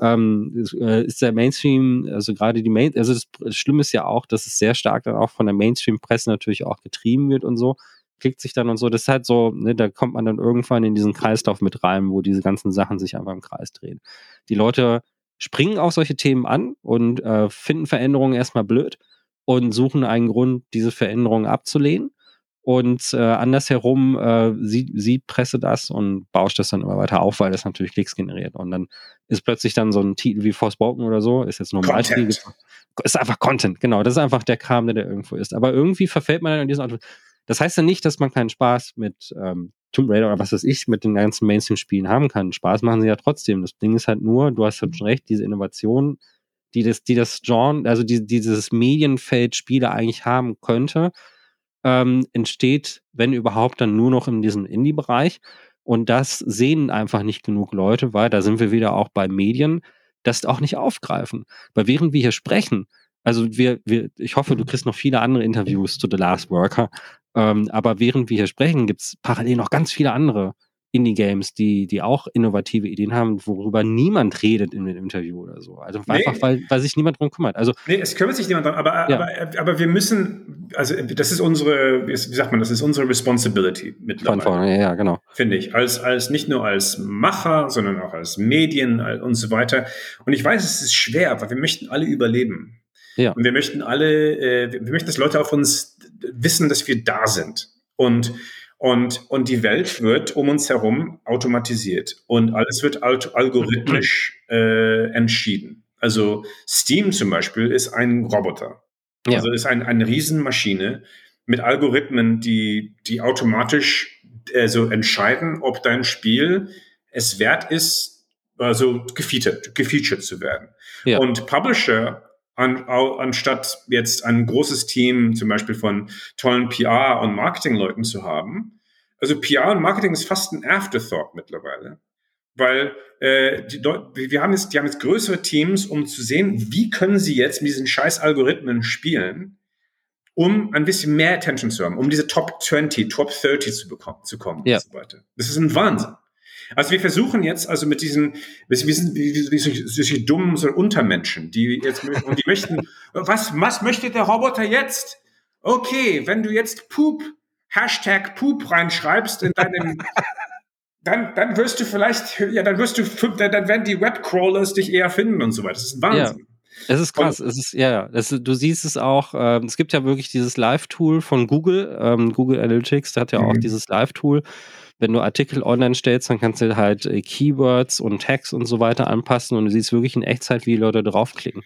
ähm, ist, äh, ist der Mainstream, also gerade die Main, also das Schlimme ist ja auch, dass es sehr stark dann auch von der Mainstream-Presse natürlich auch getrieben wird und so klickt sich dann und so. Das ist halt so, ne, da kommt man dann irgendwann in diesen Kreislauf mit rein, wo diese ganzen Sachen sich einfach im Kreis drehen. Die Leute springen auf solche Themen an und äh, finden Veränderungen erstmal blöd und suchen einen Grund, diese Veränderungen abzulehnen. Und äh, andersherum äh, sieht, sieht Presse das und bauscht das dann immer weiter auf, weil das natürlich Klicks generiert. Und dann ist plötzlich dann so ein Titel wie Forspoken oder so, ist jetzt Beispiel. Ist einfach Content, genau. Das ist einfach der Kram, der da irgendwo ist. Aber irgendwie verfällt man dann in diesen Auto. Das heißt ja nicht, dass man keinen Spaß mit ähm, Tomb Raider oder was weiß ich mit den ganzen Mainstream-Spielen haben kann. Spaß machen sie ja trotzdem. Das Ding ist halt nur, du hast halt schon recht, diese Innovation, die das, die das Genre, also die, dieses Medienfeld Spiele eigentlich haben könnte, ähm, entsteht, wenn überhaupt, dann nur noch in diesem Indie-Bereich. Und das sehen einfach nicht genug Leute, weil da sind wir wieder auch bei Medien, das auch nicht aufgreifen. Weil während wir hier sprechen, also wir, wir, ich hoffe, du kriegst noch viele andere Interviews zu The Last Worker. Ähm, aber während wir hier sprechen, gibt es parallel noch ganz viele andere Indie-Games, die, die auch innovative Ideen haben, worüber niemand redet in dem Interview oder so. Also nee. einfach, weil, weil sich niemand drum kümmert. Also, nee, es kümmert sich niemand drum, aber, ja. aber, aber wir müssen, also das ist unsere, wie sagt man, das ist unsere Responsibility mittlerweile. Von vorne, ja, ja, genau. Finde ich. Als, als nicht nur als Macher, sondern auch als Medien und so weiter. Und ich weiß, es ist schwer, weil wir möchten alle überleben. Ja. Und wir möchten alle, äh, wir möchten, dass Leute auf uns wissen, dass wir da sind. Und, und, und die Welt wird um uns herum automatisiert und alles wird algorithmisch äh, entschieden. Also Steam zum Beispiel ist ein Roboter. Ja. Also ist ein, eine Riesenmaschine mit Algorithmen, die, die automatisch äh, so entscheiden, ob dein Spiel es wert ist, also gefeatured, gefeatured zu werden. Ja. Und Publisher an, anstatt jetzt ein großes Team zum Beispiel von tollen PR- und Marketingleuten zu haben. Also PR und Marketing ist fast ein Afterthought mittlerweile. Weil äh, die, wir haben jetzt, die haben jetzt größere Teams, um zu sehen, wie können sie jetzt mit diesen scheiß Algorithmen spielen, um ein bisschen mehr Attention zu haben, um diese Top 20, Top 30 zu bekommen, zu kommen ja. und so weiter. Das ist ein Wahnsinn. Also wir versuchen jetzt also mit diesen, wir sind wie, wie, wie solche, solche dummen so Untermenschen, die jetzt und die möchten, was, was möchte der Roboter jetzt? Okay, wenn du jetzt Poop, Hashtag Poop reinschreibst in deinem, dann, dann wirst du vielleicht, ja, dann wirst du, dann werden die Webcrawlers dich eher finden und so weiter. Das ist Wahnsinn. Ja. Es ist krass. Und, es ist, ja, ja. Es, du siehst es auch. Ähm, es gibt ja wirklich dieses Live-Tool von Google, ähm, Google Analytics, der hat ja auch mhm. dieses Live-Tool wenn du Artikel online stellst, dann kannst du halt äh, Keywords und Tags und so weiter anpassen und du siehst wirklich in Echtzeit, wie die Leute draufklicken.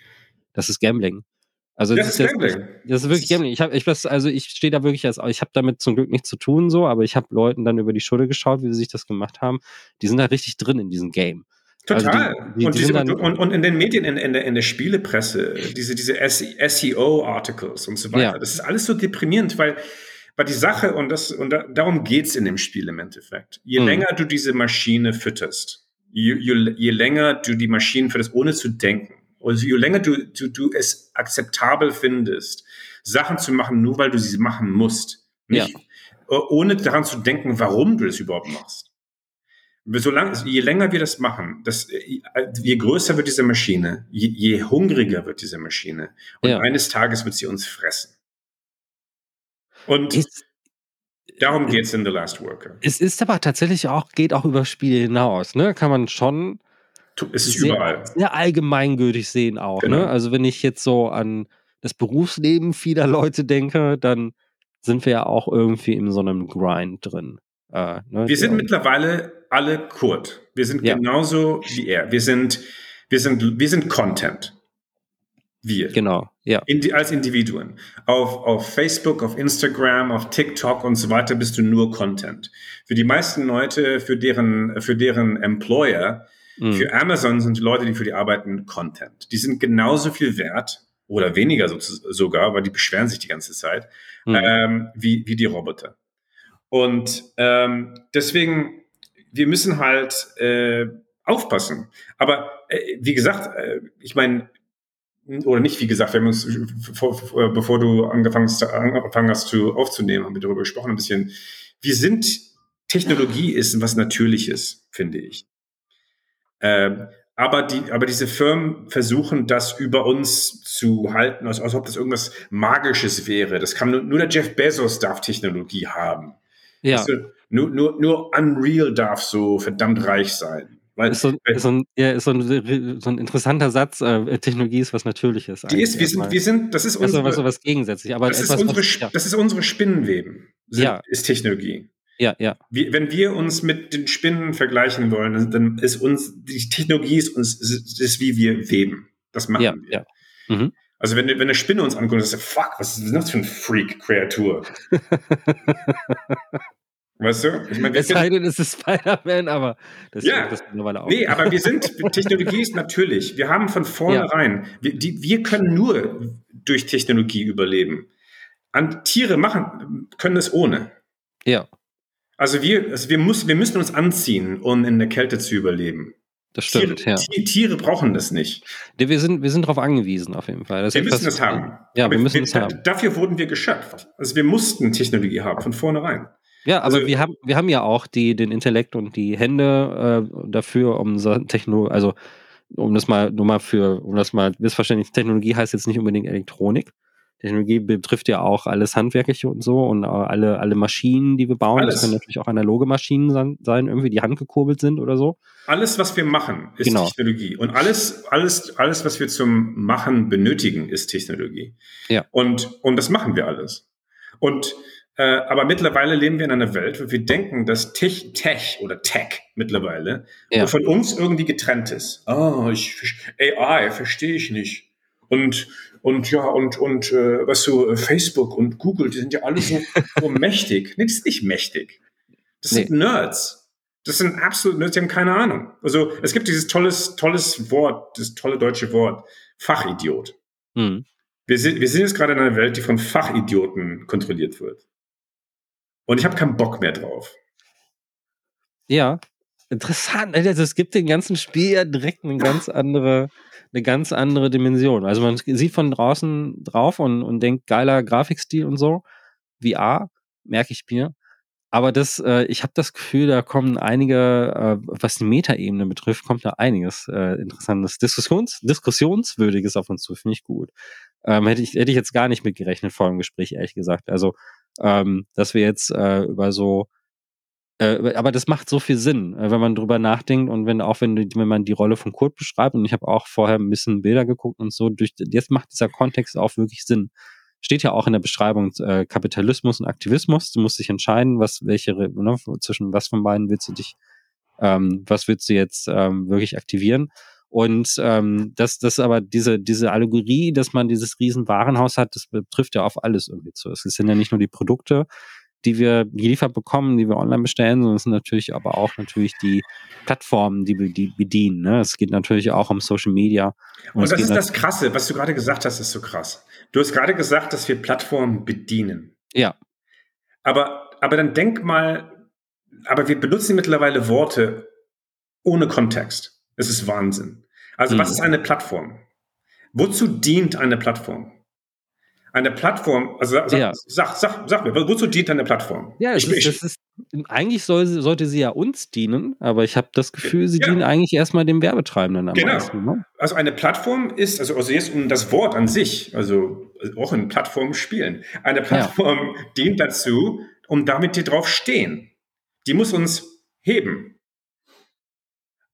Das ist Gambling. Also das, das ist, Gambling. Das, das ist wirklich Gambling. Ich habe, ich was, also ich stehe da wirklich als, ich habe damit zum Glück nichts zu tun so, aber ich habe Leuten dann über die Schulter geschaut, wie sie sich das gemacht haben. Die sind da richtig drin in diesem Game. Total. Also die, die, und, die diese, und, und, in den Medien, in, in, der, in der Spielepresse, diese, diese SEO-Articles und so weiter. Ja. Das ist alles so deprimierend, weil aber die Sache, und, das, und da, darum geht's in dem Spiel im Endeffekt, je mhm. länger du diese Maschine fütterst, je, je, je, länger du die Maschinen fütterst, ohne zu denken, also je länger du, du, du es akzeptabel findest, Sachen zu machen, nur weil du sie machen musst, nicht, ja. ohne daran zu denken, warum du das überhaupt machst. Solange, je länger wir das machen, das, je größer wird diese Maschine, je, je hungriger wird diese Maschine. Und ja. eines Tages wird sie uns fressen. Und ist, darum geht es in The Last Worker. Es ist aber tatsächlich auch, geht auch über Spiele hinaus, ne? Kann man schon es ist sehr, überall. sehr allgemeingültig sehen auch. Ne? Genau. Ne? Also wenn ich jetzt so an das Berufsleben vieler Leute denke, dann sind wir ja auch irgendwie in so einem Grind drin. Äh, ne? Wir sind mittlerweile alle Kurt. Wir sind ja. genauso wie er. Wir sind, wir sind, wir sind Content. Wir. Genau, ja. Indi als Individuen. Auf, auf Facebook, auf Instagram, auf TikTok und so weiter bist du nur Content. Für die meisten Leute, für deren, für deren Employer, mhm. für Amazon sind die Leute, die für die arbeiten, Content. Die sind genauso viel wert oder weniger so, sogar, weil die beschweren sich die ganze Zeit, mhm. ähm, wie, wie die Roboter. Und ähm, deswegen, wir müssen halt äh, aufpassen. Aber äh, wie gesagt, äh, ich meine, oder nicht, wie gesagt, wir haben uns, vor, bevor du angefangen hast, angefangen hast zu, aufzunehmen, haben wir darüber gesprochen ein bisschen. Wir sind, Technologie ist was Natürliches, finde ich. Ähm, aber, die, aber diese Firmen versuchen, das über uns zu halten, als, als ob das irgendwas Magisches wäre. Das kann nur, nur der Jeff Bezos darf Technologie haben. Ja. Also, nur, nur, nur Unreal darf so verdammt reich sein. Weil, ist so, ist so, ein, ja, ist so, ein, so ein interessanter Satz, äh, Technologie ist was Natürliches. Die ist, wir sind, wir sind, das ist unsere, also was, was gegensätzlich, aber das, etwas, ist unsere, was, ja. das ist unsere Spinnenweben, sind, ja. ist Technologie. Ja, ja. Wie, wenn wir uns mit den Spinnen vergleichen wollen, dann ist uns, die Technologie ist uns, ist, ist wie wir weben. Das machen ja, wir. Ja. Mhm. Also wenn, wenn eine Spinne uns anguckt, dann ist fuck, was ist das für ein Freak-Kreatur? Weißt du? Ich meine, es sei denn, es ist Spider-Man, aber das ja, das mittlerweile auch. Nee, aber wir sind, Technologie ist natürlich. Wir haben von vornherein, ja. wir, die, wir können nur durch Technologie überleben. An Tiere machen, können es ohne. Ja. Also wir, also wir, muss, wir müssen uns anziehen, um in der Kälte zu überleben. Das stimmt, Tiere, ja. Tiere brauchen das nicht. Wir sind, wir sind darauf angewiesen, auf jeden Fall. Das wir müssen es haben. Ja, wir müssen es haben. Dafür wurden wir geschöpft. Also wir mussten Technologie haben, von vornherein. Ja, aber also, wir haben, wir haben ja auch die, den Intellekt und die Hände äh, dafür, um so Techno, also um das mal nur mal für, um das mal missverständlich, Technologie heißt jetzt nicht unbedingt Elektronik. Technologie betrifft ja auch alles Handwerkliche und so und alle, alle Maschinen, die wir bauen. Alles. Das können natürlich auch analoge Maschinen sein, irgendwie, die handgekurbelt sind oder so. Alles, was wir machen, ist genau. Technologie. Und alles, alles, alles, was wir zum Machen benötigen, ist Technologie. Ja. Und, und das machen wir alles. Und äh, aber mittlerweile leben wir in einer Welt, wo wir denken, dass Tech, Tech oder Tech mittlerweile ja. von uns irgendwie getrennt ist. Ah, ich, AI verstehe ich nicht. Und und ja und und äh, was so Facebook und Google, die sind ja alle so, so mächtig. Nee, das ist nicht mächtig. Das nee. sind Nerds. Das sind absolut Nerds, die haben keine Ahnung. Also es gibt dieses tolles tolles Wort, das tolle deutsche Wort, Fachidiot. Hm. Wir sind, wir sind jetzt gerade in einer Welt, die von Fachidioten kontrolliert wird. Und ich habe keinen Bock mehr drauf. Ja, interessant. Also es gibt den ganzen Spiel ja direkt eine ganz andere, eine ganz andere Dimension. Also man sieht von draußen drauf und, und denkt, geiler Grafikstil und so. VR, merke ich mir. Aber das, äh, ich habe das Gefühl, da kommen einige, äh, was die Metaebene betrifft, kommt da einiges äh, interessantes, Diskussions, diskussionswürdiges auf uns zu. Finde ich gut. Ähm, hätte ich hätte ich jetzt gar nicht mitgerechnet vor dem Gespräch, ehrlich gesagt. Also ähm, dass wir jetzt äh, über so äh, aber das macht so viel Sinn, äh, wenn man drüber nachdenkt und wenn auch wenn, wenn man die Rolle von Kurt beschreibt und ich habe auch vorher ein bisschen Bilder geguckt und so, durch jetzt macht dieser Kontext auch wirklich Sinn. Steht ja auch in der Beschreibung äh, Kapitalismus und Aktivismus. Du musst dich entscheiden, was welche ne, zwischen was von beiden willst du dich, ähm, was willst du jetzt ähm, wirklich aktivieren? Und ähm, das, das aber diese, diese Allegorie, dass man dieses riesen Warenhaus hat, das betrifft ja auf alles irgendwie zu. Es sind ja nicht nur die Produkte, die wir geliefert bekommen, die wir online bestellen, sondern es sind natürlich aber auch natürlich die Plattformen, die wir die bedienen. Ne? Es geht natürlich auch um Social Media. Und, und das ist das Krasse, was du gerade gesagt hast, ist so krass. Du hast gerade gesagt, dass wir Plattformen bedienen. Ja. Aber, aber dann denk mal, aber wir benutzen mittlerweile Worte ohne Kontext. Es ist Wahnsinn. Also, mhm. was ist eine Plattform? Wozu dient eine Plattform? Eine Plattform, also sag, ja. sag, sag, sag, mir, wozu dient eine Plattform? Ja, ich, ist, das ist, eigentlich soll, sollte sie ja uns dienen, aber ich habe das Gefühl, sie ja. dienen eigentlich erstmal dem Werbetreibenden am genau. meisten. Ne? Also eine Plattform ist, also, also jetzt um das Wort an sich, also auch in Plattformen spielen. Eine Plattform ja. dient dazu, um damit die drauf stehen. Die muss uns heben.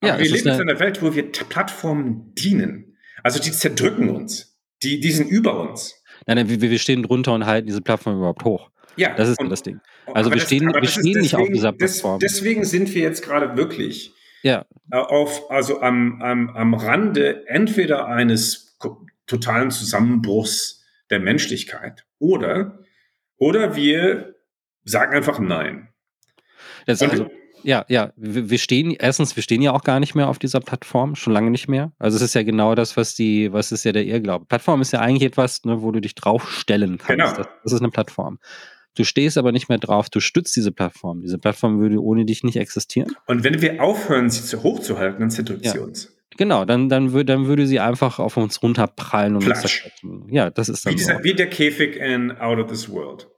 Aber ja, wir leben in einer Welt, wo wir Plattformen dienen. Also die zerdrücken uns. Die, die sind über uns. Nein, nein, wir, wir stehen drunter und halten diese Plattform überhaupt hoch. Ja, das ist und, das Ding. Also wir das, stehen, wir stehen deswegen, nicht auf dieser Plattform. Des, deswegen sind wir jetzt gerade wirklich ja. auf, also am, am, am Rande entweder eines totalen Zusammenbruchs der Menschlichkeit oder, oder wir sagen einfach Nein. Das also, ja, ja, wir stehen, erstens, wir stehen ja auch gar nicht mehr auf dieser Plattform, schon lange nicht mehr. Also es ist ja genau das, was die, was ist ja der Irrglaube. Plattform ist ja eigentlich etwas, ne, wo du dich draufstellen kannst. Genau. Das, das, ist eine Plattform. Du stehst aber nicht mehr drauf, du stützt diese Plattform. Diese Plattform würde ohne dich nicht existieren. Und wenn wir aufhören, sie zu hochzuhalten, dann zerdrückt ja. sie uns. Genau, dann, dann, würde, dann würde sie einfach auf uns runterprallen und uns zerschütten. Ja, das ist dann wie, dieser, wie der Käfig in Out of This World.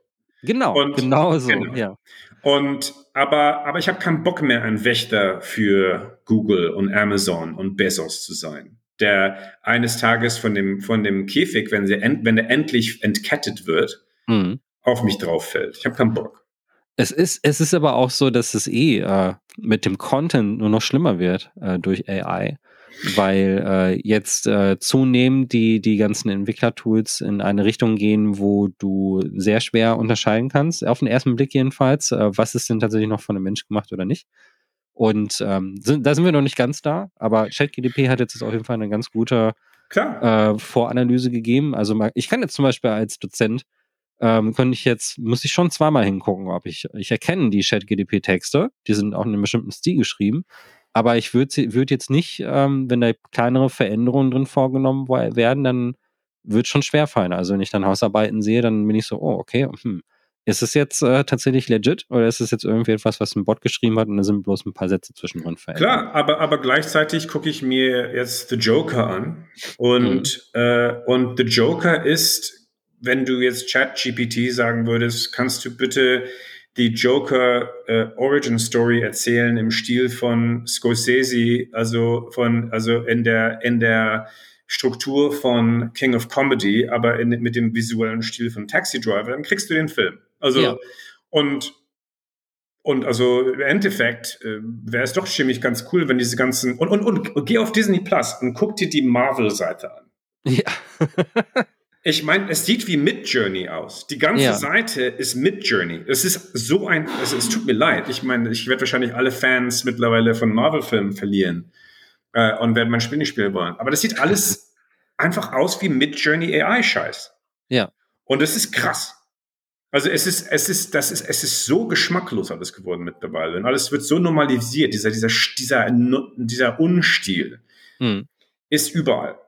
Genau, und, genau so, genau. ja. Und aber, aber ich habe keinen Bock mehr, ein Wächter für Google und Amazon und Bezos zu sein, der eines Tages von dem, von dem Käfig, wenn, sie wenn er endlich entkettet wird, mhm. auf mich drauf fällt. Ich habe keinen Bock. Es ist, es ist aber auch so, dass es eh äh, mit dem Content nur noch schlimmer wird äh, durch AI weil äh, jetzt äh, zunehmend die, die ganzen Entwicklertools in eine Richtung gehen, wo du sehr schwer unterscheiden kannst, auf den ersten Blick jedenfalls, äh, was ist denn tatsächlich noch von einem Mensch gemacht oder nicht. Und ähm, sind, da sind wir noch nicht ganz da, aber ChatGDP hat jetzt auf jeden Fall eine ganz gute äh, Voranalyse gegeben. Also ich kann jetzt zum Beispiel als Dozent ähm, könnte ich jetzt, muss ich schon zweimal hingucken, ob ich, ich erkenne die ChatGDP-Texte, die sind auch in einem bestimmten Stil geschrieben, aber ich würde würd jetzt nicht, ähm, wenn da kleinere Veränderungen drin vorgenommen werden, dann wird schon schwer fallen. Also wenn ich dann Hausarbeiten sehe, dann bin ich so, oh, okay, hm. Ist es jetzt äh, tatsächlich legit oder ist es jetzt irgendwie etwas, was ein Bot geschrieben hat und da sind bloß ein paar Sätze zwischendrin verändert? Klar, aber, aber gleichzeitig gucke ich mir jetzt The Joker an und, mhm. äh, und The Joker ist, wenn du jetzt ChatGPT sagen würdest, kannst du bitte die Joker äh, Origin Story erzählen im Stil von Scorsese, also von also in der in der Struktur von King of Comedy, aber in, mit dem visuellen Stil von Taxi Driver, dann kriegst du den Film. Also ja. und und also im Endeffekt äh, wäre es doch ziemlich ganz cool, wenn diese ganzen und, und, und, und geh auf Disney Plus und guck dir die Marvel-Seite an. Ja. Ich meine, es sieht wie Mid-Journey aus. Die ganze Ja. Seite ist Mid-Journey. Es ist so ein, also es tut mir leid. Ich meine, ich werde wahrscheinlich alle Fans mittlerweile von Marvel-Filmen verlieren äh, und werden mein Spiel nicht spielen wollen. Aber das sieht alles einfach aus wie Mid-Journey AI-Scheiß. Ja. Und es ist krass. Also es ist, es ist, das ist, es ist so geschmacklos alles geworden mittlerweile. Und alles wird so normalisiert. Dieser, dieser, dieser, dieser Unstil Hm. ist überall.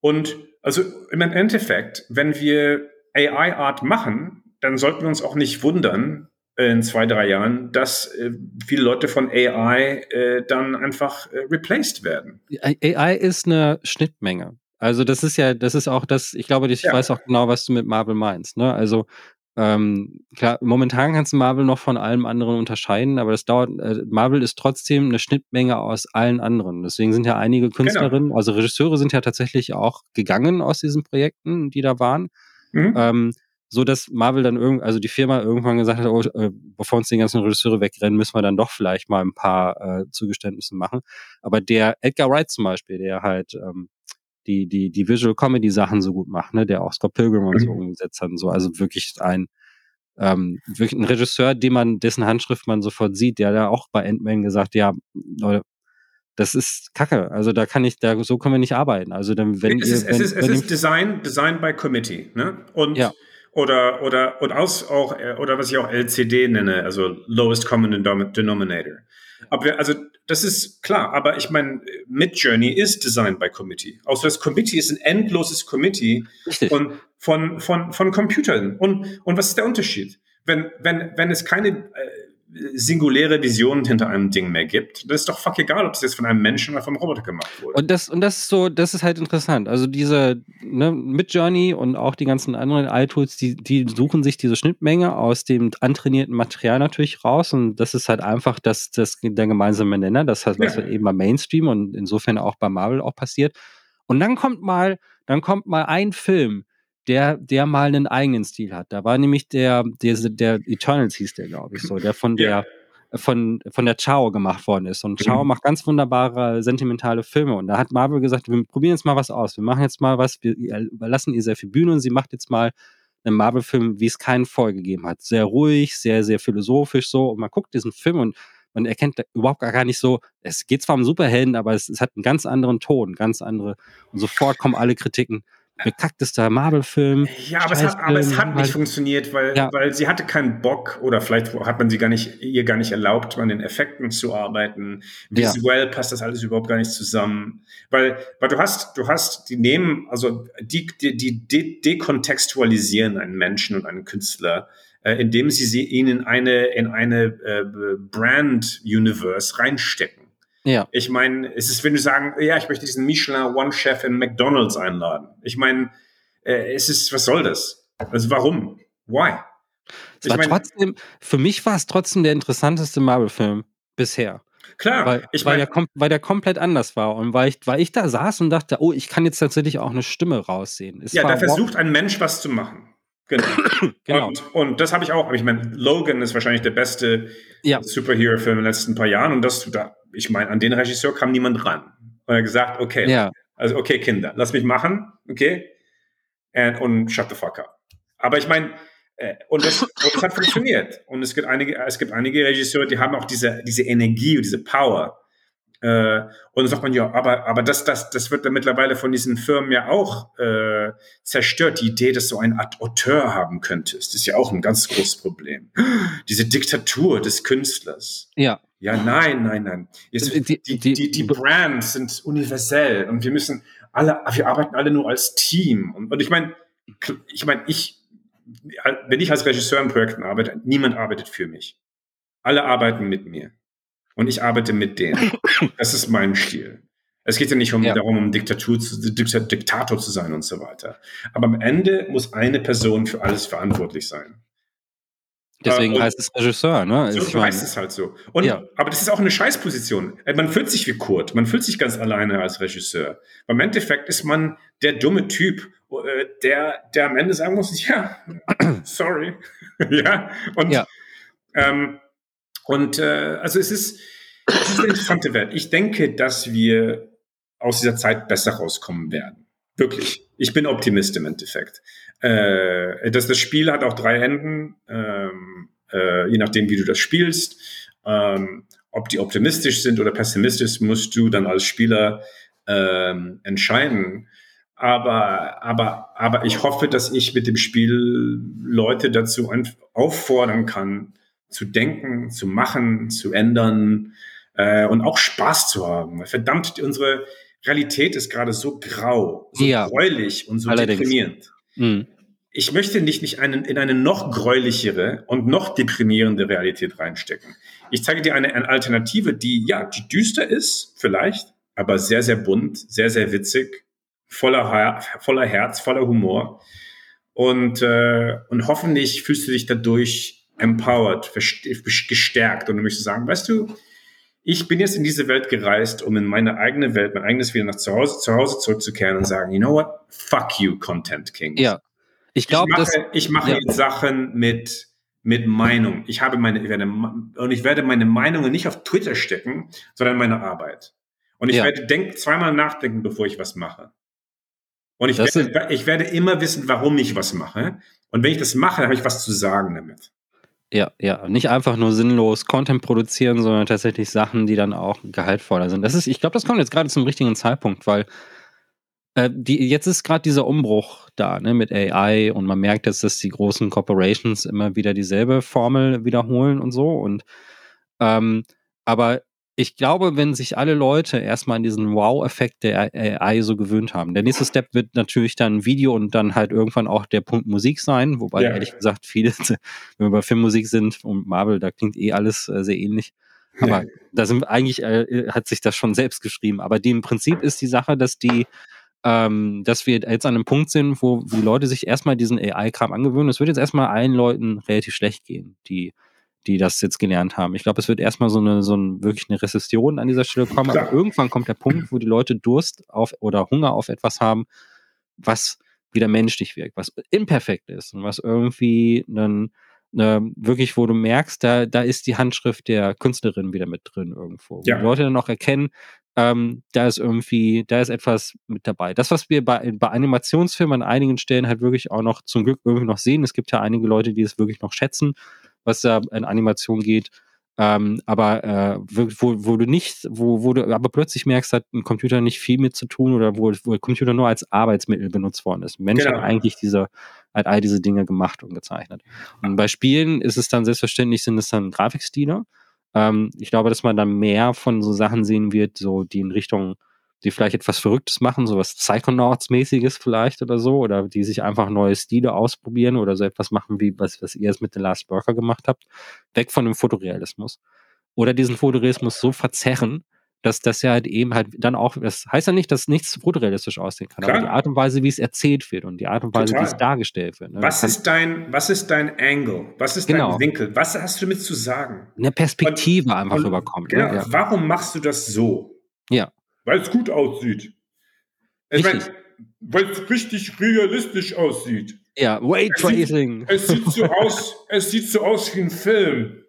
Und also im Endeffekt, wenn wir AI-Art machen, dann sollten wir uns auch nicht wundern in zwei, drei Jahren, dass äh, viele Leute von AI äh, dann einfach äh, replaced werden. AI ist eine Schnittmenge. Also das ist ja, das ist auch das, ich glaube, ich Ja. weiß auch genau, was du mit Marvel meinst. Ne? Also ähm, klar, momentan kannst du Marvel noch von allem anderen unterscheiden, aber das dauert, äh, Marvel ist trotzdem eine Schnittmenge aus allen anderen. Deswegen sind ja einige Künstlerinnen, also Regisseure sind ja tatsächlich auch gegangen aus diesen Projekten, die da waren. Mhm. Ähm, so dass Marvel dann irgend, also die Firma irgendwann gesagt hat, oh, äh, bevor uns die ganzen Regisseure wegrennen, müssen wir dann doch vielleicht mal ein paar äh, Zugeständnisse machen. Aber der Edgar Wright zum Beispiel, der halt ähm, die, die, die Visual Comedy Sachen so gut macht, ne, der auch Scott Pilgrim und so Mhm. umgesetzt hat und so, also wirklich ein, ähm, wirklich ein Regisseur, den man, dessen Handschrift man sofort sieht, der hat ja auch bei Ant-Man gesagt, ja, Leute, das ist Kacke. Also da kann ich, da so können wir nicht arbeiten. Also dann, wenn es ihr, ist, wenn, es ist, es ist Design, Design by Committee, ne? Und Ja. oder oder und aus auch äh, oder was ich auch LCD nenne, also Lowest Common Denom- Denominator. Aber wir, also das ist klar, aber ich meine, Midjourney ist Design by Committee. Außer das Committee ist ein endloses Committee richtig. von von von von Computern. Und und was ist der Unterschied? Wenn wenn wenn es keine äh, singuläre Vision hinter einem Ding mehr gibt, dann ist doch fuck egal, ob es jetzt von einem Menschen oder vom Roboter gemacht wurde. Und das, und das ist so, das ist halt interessant. Also diese, ne, mit Journey und auch die ganzen anderen AI-Tools, die, die suchen sich diese Schnittmenge aus dem antrainierten Material natürlich raus. Und das ist halt einfach das, das der gemeinsame Nenner. Das heißt, was Ja. halt eben beim Mainstream und insofern auch bei Marvel auch passiert. Und dann kommt mal, dann kommt mal ein Film, der, der mal einen eigenen Stil hat. Da war nämlich der, der, der Eternals hieß der, glaube ich, so, der von Ja. der, von, von der Chao gemacht worden ist. Und Chao Mhm. macht ganz wunderbare, sentimentale Filme. Und da hat Marvel gesagt, wir probieren jetzt mal was aus. Wir machen jetzt mal was, wir überlassen ihr sehr viel Bühne und sie macht jetzt mal einen Marvel-Film, wie es keinen vorgegeben hat. Sehr ruhig, sehr, sehr philosophisch so. Und man guckt diesen Film und man erkennt überhaupt gar nicht so, es geht zwar um Superhelden, aber es, es hat einen ganz anderen Ton, ganz andere. Und sofort kommen alle Kritiken. Bekacktester Marvel-Film. Ja, aber es, hat, aber es hat nicht Scheißfilm, funktioniert, weil, Ja. weil sie hatte keinen Bock oder vielleicht hat man sie gar nicht, ihr gar nicht erlaubt, an den Effekten zu arbeiten. Ja. Visuell passt das alles überhaupt gar nicht zusammen. Weil, weil du hast, du hast, die nehmen, also die, die, die de dekontextualisieren einen Menschen und einen Künstler, äh, indem sie sie ihn in eine, in eine äh, Brand-Universe reinstecken. Ja. Ich meine, es ist, wenn du sagen, ja, ich möchte diesen Michelin One-Chef in McDonalds einladen. Ich meine, äh, es ist, was soll das? Also warum? Why? Es war meine- trotzdem, für mich war es trotzdem der interessanteste Marvel-Film bisher. Klar, weil, ich weil, meine, der weil der komplett anders war. Und weil ich, weil ich da saß und dachte, oh, ich kann jetzt tatsächlich auch eine Stimme raussehen. Es ja, da versucht ein Mensch was zu machen. Genau. Genau. Und, und das habe ich auch. Aber ich meine, Logan ist wahrscheinlich der beste Ja. Superhero-Film in den letzten paar Jahren. Und das, da, ich meine, an den Regisseur kam niemand ran. Und er hat gesagt, okay, Ja, Also, okay, Kinder, lass mich machen, okay? And, und shut the fuck up. Aber ich meine, äh, und, das, und das hat funktioniert. Und es gibt einige, es gibt einige Regisseure, die haben auch diese, diese Energie und diese Power. Äh, und dann sagt man, ja, aber, aber das, das, das wird dann mittlerweile von diesen Firmen ja auch äh, zerstört. Die Idee, dass du eine Art Auteur haben könntest, ist ja auch ein ganz großes Problem. Diese Diktatur des Künstlers. ja. Ja, nein, nein, nein. Jetzt, Die- die, die- die, Brands sind universell und wir müssen alle, wir arbeiten alle nur als Team. Und, und ich meine, ich meine, ich, wenn ich als Regisseur in Projekten arbeite, niemand arbeitet für mich. Alle arbeiten mit mir. Und ich arbeite mit denen. Das ist mein Stil. Es geht ja nicht um, Ja. darum, um Diktatur zu, Dikta- Diktator zu sein und so weiter. Aber am Ende muss eine Person für alles verantwortlich sein. Deswegen Äh, und- heißt es Regisseur, ne? So Ich meine, heißt es halt so. Und, Ja. Aber das ist auch eine Scheißposition. Äh, Man fühlt sich wie Kurt. Man fühlt sich ganz alleine als Regisseur. Beim Endeffekt ist man der dumme Typ, äh, der, der am Ende sagen muss, ja, sorry. ja. Und, Ja. Ähm, und äh, also es ist, es ist eine interessante Welt. Ich denke, dass wir aus dieser Zeit besser rauskommen werden. Wirklich. Ich bin Optimist im Endeffekt. Äh, das, das Spiel hat auch drei Enden, ähm, äh, je nachdem, wie du das spielst. Ähm, ob die optimistisch sind oder pessimistisch, musst du dann als Spieler ähm, entscheiden. Aber, aber, aber ich hoffe, dass ich mit dem Spiel Leute dazu auffordern kann, zu denken, zu machen, zu ändern äh, und auch Spaß zu haben. Verdammt, unsere Realität ist gerade so grau, so ja. gräulich und so Allerdings. deprimierend. Mhm. Ich möchte nicht, nicht einen, in eine noch gräulichere und noch deprimierende Realität reinstecken. Ich zeige dir eine, eine Alternative, die, ja, die düster ist, vielleicht, aber sehr, sehr bunt, sehr, sehr witzig, voller, voller Herz, voller Humor. Und, äh, und hoffentlich fühlst du dich dadurch empowered, gestärkt. Und du möchtest sagen, weißt du, ich bin jetzt in diese Welt gereist, um in meine eigene Welt, mein eigenes wieder nach zu Hause, zu Hause zurückzukehren und sagen, you know what? Fuck you, Content King. Ja. Ich glaube, ich mache, ich mache ja. jetzt Sachen mit, mit Meinung. Ich habe meine, ich werde, und ich werde meine Meinungen nicht auf Twitter stecken, sondern meine Arbeit. Und ich ja. werde denk, zweimal nachdenken, bevor ich was mache. Und ich werde, ich werde immer wissen, warum ich was mache. Und wenn ich das mache, habe ich was zu sagen damit. Ja, ja. Nicht einfach nur sinnlos Content produzieren, sondern tatsächlich Sachen, die dann auch gehaltvoller sind. Das ist, ich glaube, das kommt jetzt gerade zum richtigen Zeitpunkt, weil äh, die, jetzt ist gerade dieser Umbruch da, ne, mit AI und man merkt jetzt, dass die großen Corporations immer wieder dieselbe Formel wiederholen und so. Und ähm, aber ich glaube, wenn sich alle Leute erstmal an diesen Wow-Effekt der AI so gewöhnt haben, der nächste Step wird natürlich dann Video und dann halt irgendwann auch der Punkt Musik sein, wobei ja. ehrlich gesagt viele, wenn wir bei Filmmusik sind und Marvel, da klingt eh alles äh, sehr ähnlich. Aber ja. da sind eigentlich, äh, hat sich das schon selbst geschrieben. Aber die im Prinzip ist die Sache, dass die, ähm, dass wir jetzt an einem Punkt sind, wo die Leute sich erstmal diesen AI-Kram angewöhnen. Es wird jetzt erstmal allen Leuten relativ schlecht gehen, die die das jetzt gelernt haben. Ich glaube, es wird erstmal so eine, so ein, wirklich eine Rezession an dieser Stelle kommen, aber irgendwann kommt der Punkt, wo die Leute Durst auf oder Hunger auf etwas haben, was wieder menschlich wirkt, was imperfekt ist und was irgendwie dann äh, wirklich, wo du merkst, da, da ist die Handschrift der Künstlerin wieder mit drin irgendwo. Ja. Wo die Leute dann auch erkennen, ähm, da ist irgendwie, da ist etwas mit dabei. Das, was wir bei, bei Animationsfilmen an einigen Stellen halt wirklich auch noch zum Glück irgendwie noch sehen, es gibt ja einige Leute, die es wirklich noch schätzen, was da in Animation geht. Ähm, aber äh, wo, wo du nicht, wo, wo du aber plötzlich merkst, hat ein Computer nicht viel mit zu tun oder wo, wo der Computer nur als Arbeitsmittel benutzt worden ist. Mensch genau. hat eigentlich diese, hat all diese Dinge gemacht und gezeichnet. Und bei Spielen ist es dann selbstverständlich, sind es dann Grafikstile. Ähm, ich glaube, dass man dann mehr von so Sachen sehen wird, so die in Richtung die vielleicht etwas Verrücktes machen, so was Psychonauts-mäßiges vielleicht oder so, oder die sich einfach neue Stile ausprobieren oder so etwas machen, wie was, was ihr es mit The Last Worker gemacht habt, weg von dem Fotorealismus. Oder diesen Fotorealismus so verzerren, dass das ja halt eben halt dann auch, das heißt ja nicht, dass nichts fotorealistisch aussehen kann, Klar. aber die Art und Weise, wie es erzählt wird und die Art und Weise, Total. wie es dargestellt wird. Ne? Was ist dein, was ist dein Angle? Was ist genau. dein Winkel? Was hast du damit zu sagen? Eine Perspektive und, einfach und, rüberkommt. Ne? Genau. Ne? Ja. Warum machst du das so? Ja. Weil es gut aussieht. Ich meine, weil es richtig realistisch aussieht. Ja, Raytracing. Es, sieht, es sieht so aus, es sieht so aus wie ein Film.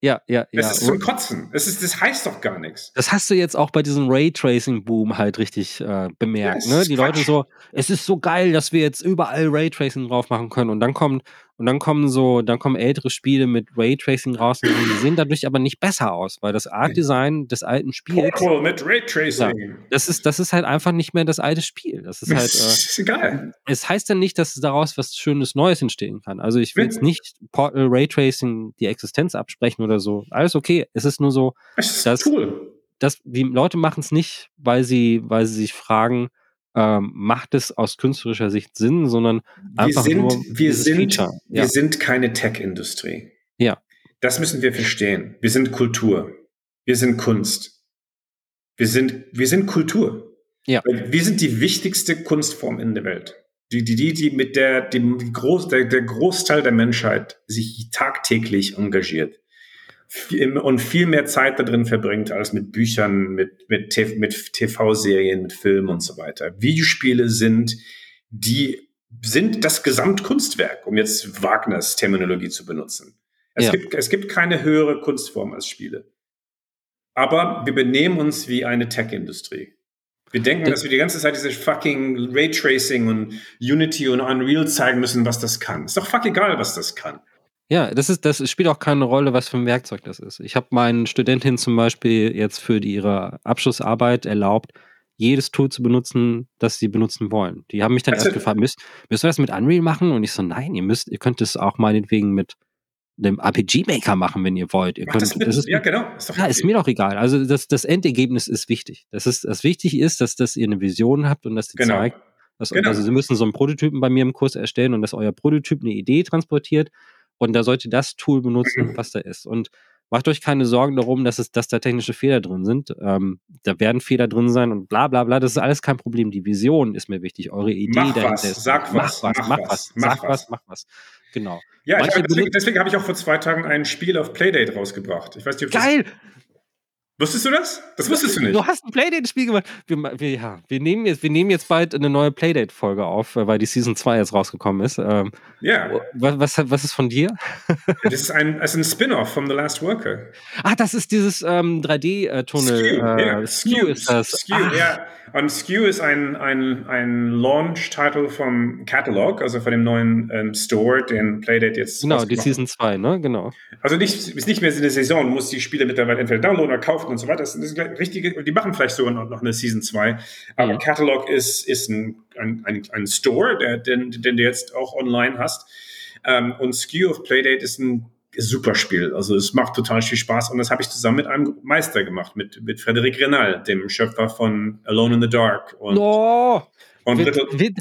Ja, ja, ja. Es ist zum Kotzen. Es ist, das heißt doch gar nichts. Das hast du jetzt auch bei diesem Raytracing-Boom halt richtig äh, bemerkt. Ja, ne? Die Quatsch. Leute so, es ist so geil, dass wir jetzt überall Raytracing drauf machen können. Und dann kommt und dann kommen so, dann kommen ältere Spiele mit Raytracing raus und die sehen dadurch aber nicht besser aus, weil das Art Design des alten Spiels. Portal mit Raytracing. Ja, das ist, das ist halt einfach nicht mehr das alte Spiel. Das ist halt. Äh, ist egal. Es heißt dann nicht, dass daraus was Schönes Neues entstehen kann. Also ich will jetzt nicht Portal Raytracing die Existenz absprechen oder so. Alles okay. Es ist nur so, es ist dass, cool. dass die Leute machen es nicht, weil sie, weil sie sich fragen, ähm, macht es aus künstlerischer Sicht Sinn, sondern einfach wir sind, nur wir sind. Ja. Wir sind keine Tech-Industrie. Ja. Das müssen wir verstehen. Wir sind Kultur. Wir sind Kunst. Wir sind, wir sind Kultur. Ja. Wir sind die wichtigste Kunstform in der Welt. Die, die, die, die mit der, dem Groß, der, der Großteil der Menschheit sich tagtäglich engagiert und viel mehr Zeit da drin verbringt als mit Büchern, mit, mit, mit TV-Serien, mit Filmen und so weiter. Videospiele sind die, sind das Gesamtkunstwerk, um jetzt Wagners Terminologie zu benutzen. Es, ja. gibt, es gibt keine höhere Kunstform als Spiele. Aber wir benehmen uns wie eine Tech-Industrie. Wir denken, dass wir die ganze Zeit diese fucking Raytracing und Unity und Unreal zeigen müssen, was das kann. Ist doch fuck egal, was das kann. Ja, das ist, das spielt auch keine Rolle, was für ein Werkzeug das ist. Ich habe meinen Studentinnen zum Beispiel jetzt für die, ihre Abschlussarbeit erlaubt, jedes Tool zu benutzen, das sie benutzen wollen. Die haben mich dann Also- erst gefragt, müsst, müsst ihr das mit Unreal machen? Und ich so, nein, ihr müsst, ihr könnt es auch meinetwegen mit einem RPG-Maker machen, wenn ihr wollt. Ihr könnt, das mit. das ist, ja, genau. Ist ja, ist mir doch egal. Also das, das Endergebnis ist wichtig. Das ist, das wichtig ist, dass, dass ihr eine Vision habt und dass die Genau. zeigt, dass, Genau. also Sie müssen so einen Prototypen bei mir im Kurs erstellen und dass euer Prototyp eine Idee transportiert und da sollt ihr das Tool benutzen, Mhm. was da ist. Und macht euch keine Sorgen darum, dass es, dass da technische Fehler drin sind. Ähm, da werden Fehler drin sein und bla bla bla. Das ist alles kein Problem. Die Vision ist mir wichtig. Eure Idee Mach dahinter was, ist. sag mach was, was, mach mach was, was, mach sag was. was, mach was. Genau. Ja, hab, deswegen, deswegen habe ich auch vor zwei Tagen ein Spiel auf Playdate rausgebracht. Ich weiß nicht, ob Geil! Das, wusstest du das? Das wusstest du nicht. Du hast ein Playdate-Spiel gemacht. Wir, wir, ja, wir, nehmen jetzt, wir nehmen jetzt bald eine neue Playdate-Folge auf, äh, weil die Season 2 jetzt rausgekommen ist. Ähm, Ja, was, was, was ist von dir? das ist ein, ein Spin-off von The Last Worker. Ah, das ist dieses ähm, 3D-Tunnel. Skew, Äh, ja, Skew ist das. Skew, Ah, ja. Und Skew ist ein, ein, ein Launch-Title vom Catalog, also von dem neuen ähm, Store, den Playdate jetzt Genau, die. Season 2, ne? Genau. Also nicht, ist nicht mehr eine Saison, du musst die Spiele mittlerweile entweder downloaden oder kaufen und so weiter. Das gleich richtige, die machen vielleicht sogar noch noch eine Season 2. Aber Mhm. Catalog ist, ist ein, ein, ein, Store, der, den, den du jetzt auch online hast. Ähm, und Skew of Playdate ist ein super Spiel. Also es macht total viel Spaß und das habe ich zusammen mit einem Meister gemacht, mit, mit Frederic Renal, dem Schöpfer von Alone in the Dark und, Oh, und Little, wird,